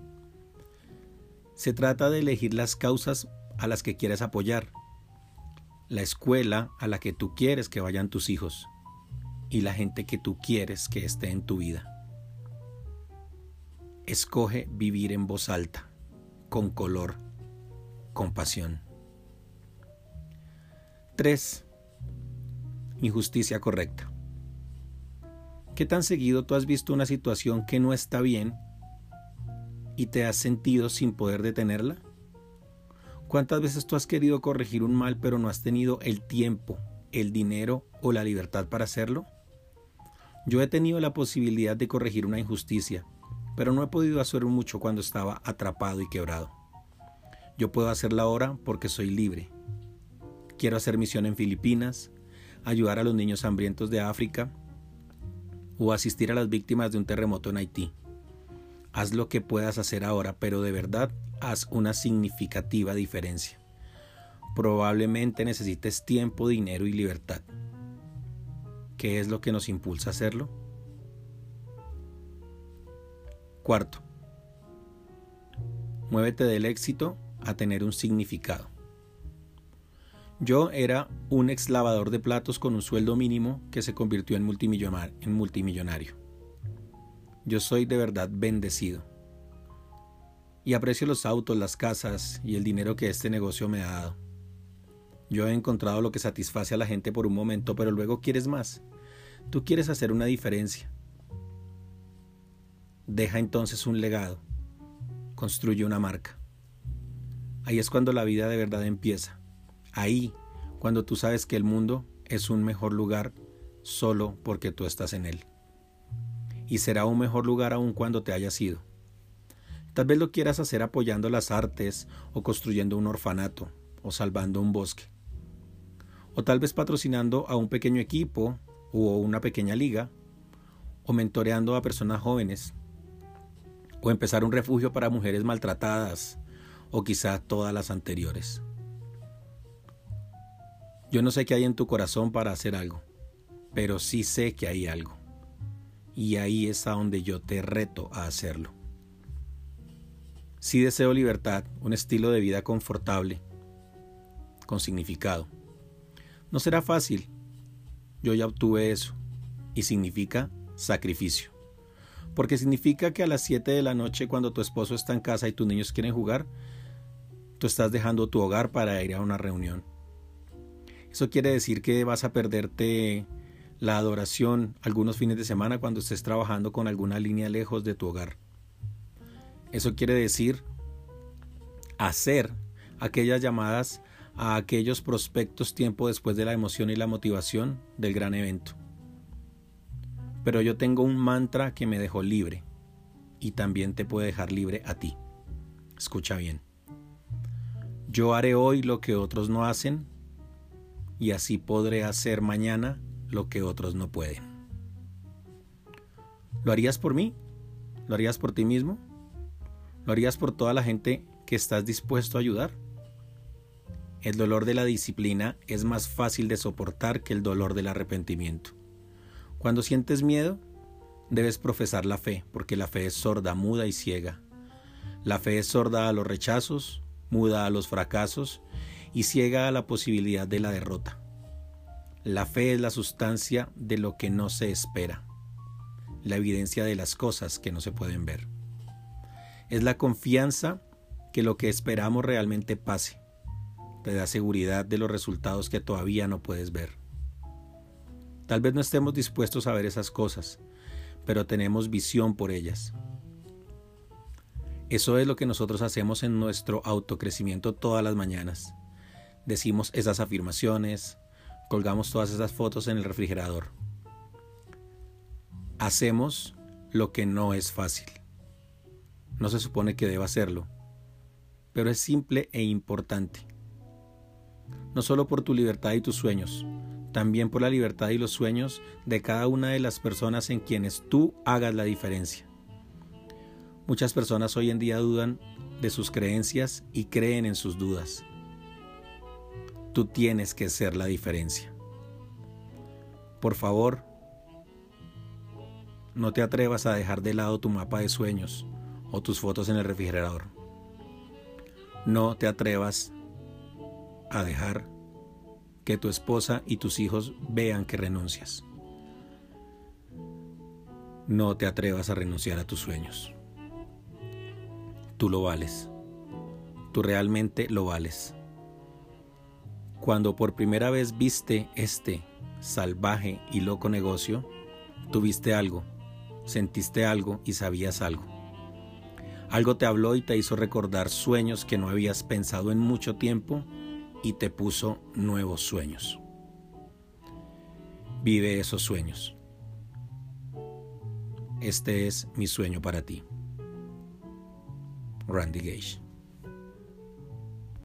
Se trata de elegir las causas a las que quieres apoyar la escuela a la que tú quieres que vayan tus hijos y la gente que tú quieres que esté en tu vida. Escoge vivir en voz alta, con color, con pasión. 3. Injusticia correcta. ¿Qué tan seguido tú has visto una situación que no está bien y te has sentido sin poder detenerla? ¿Cuántas veces tú has querido corregir un mal pero no has tenido el tiempo, el dinero o la libertad para hacerlo? Yo he tenido la posibilidad de corregir una injusticia, pero no he podido hacer mucho cuando estaba atrapado y quebrado. Yo puedo hacerla ahora porque soy libre. Quiero hacer misión en Filipinas, ayudar a los niños hambrientos de África o asistir a las víctimas de un terremoto en Haití. Haz lo que puedas hacer ahora, pero de verdad haz una significativa diferencia. Probablemente necesites tiempo, dinero y libertad. ¿Qué es lo que nos impulsa a hacerlo? Cuarto, muévete del éxito a tener un significado. Yo era un ex lavador de platos con un sueldo mínimo que se convirtió en multimillonario. Yo soy de verdad bendecido y aprecio los autos, las casas y el dinero que este negocio me ha dado. Yo he encontrado lo que satisface a la gente por un momento, pero luego quieres más. Tú quieres hacer una diferencia. Deja entonces un legado. Construye una marca. Ahí es cuando la vida de verdad empieza. Ahí, cuando tú sabes que el mundo es un mejor lugar solo porque tú estás en él. Y será un mejor lugar aún cuando te hayas ido. Tal vez lo quieras hacer apoyando las artes o construyendo un orfanato o salvando un bosque. O tal vez patrocinando a un pequeño equipo o una pequeña liga o mentoreando a personas jóvenes o empezar un refugio para mujeres maltratadas o quizá todas las anteriores. Yo no sé qué hay en tu corazón para hacer algo, pero sí sé que hay algo. Y ahí es a donde yo te reto a hacerlo. Sí deseo libertad, un estilo de vida confortable, con significado. No será fácil, yo ya obtuve eso, y significa sacrificio. Porque significa que a las 7 de la noche cuando tu esposo está en casa y tus niños quieren jugar, tú estás dejando tu hogar para ir a una reunión. Eso quiere decir que vas a perderte la adoración algunos fines de semana cuando estés trabajando con alguna línea lejos de tu hogar. Eso quiere decir hacer aquellas llamadas a aquellos prospectos tiempo después de la emoción y la motivación del gran evento. Pero yo tengo un mantra que me dejó libre y también te puede dejar libre a ti. Escucha bien. Yo haré hoy lo que otros no hacen y así podré hacer mañana lo que otros no pueden. ¿Lo harías por mí? ¿Lo harías por ti mismo? ¿Lo harías por toda la gente que estás dispuesto a ayudar? El dolor de la disciplina es más fácil de soportar que el dolor del arrepentimiento. Cuando sientes miedo, debes profesar la fe, porque la fe es sorda, muda y ciega. La fe es sorda a los rechazos, muda a los fracasos y ciega a la posibilidad de la derrota. La fe es la sustancia de lo que no se espera, la evidencia de las cosas que no se pueden ver. Es la confianza que lo que esperamos realmente pase. Te da seguridad de los resultados que todavía no puedes ver. Tal vez no estemos dispuestos a ver esas cosas, pero tenemos visión por ellas. Eso es lo que nosotros hacemos en nuestro autocrecimiento todas las mañanas. Decimos esas afirmaciones, colgamos todas esas fotos en el refrigerador. Hacemos lo que no es fácil. No se supone que deba hacerlo, pero es simple e importante. No solo por tu libertad y tus sueños, también por la libertad y los sueños de cada una de las personas en quienes tú hagas la diferencia. Muchas personas hoy en día dudan de sus creencias y creen en sus dudas. Tú tienes que ser la diferencia. Por favor, no te atrevas a dejar de lado tu mapa de sueños o tus fotos en el refrigerador. No te atrevas a dejar que tu esposa y tus hijos vean que renuncias. No te atrevas a renunciar a tus sueños. Tú lo vales. Tú realmente lo vales. Cuando por primera vez viste este salvaje y loco negocio, tuviste algo, sentiste algo y sabías algo. Algo te habló y te hizo recordar sueños que no habías pensado en mucho tiempo y te puso nuevos sueños. Vive esos sueños. Este es mi sueño para ti. Randy Gage.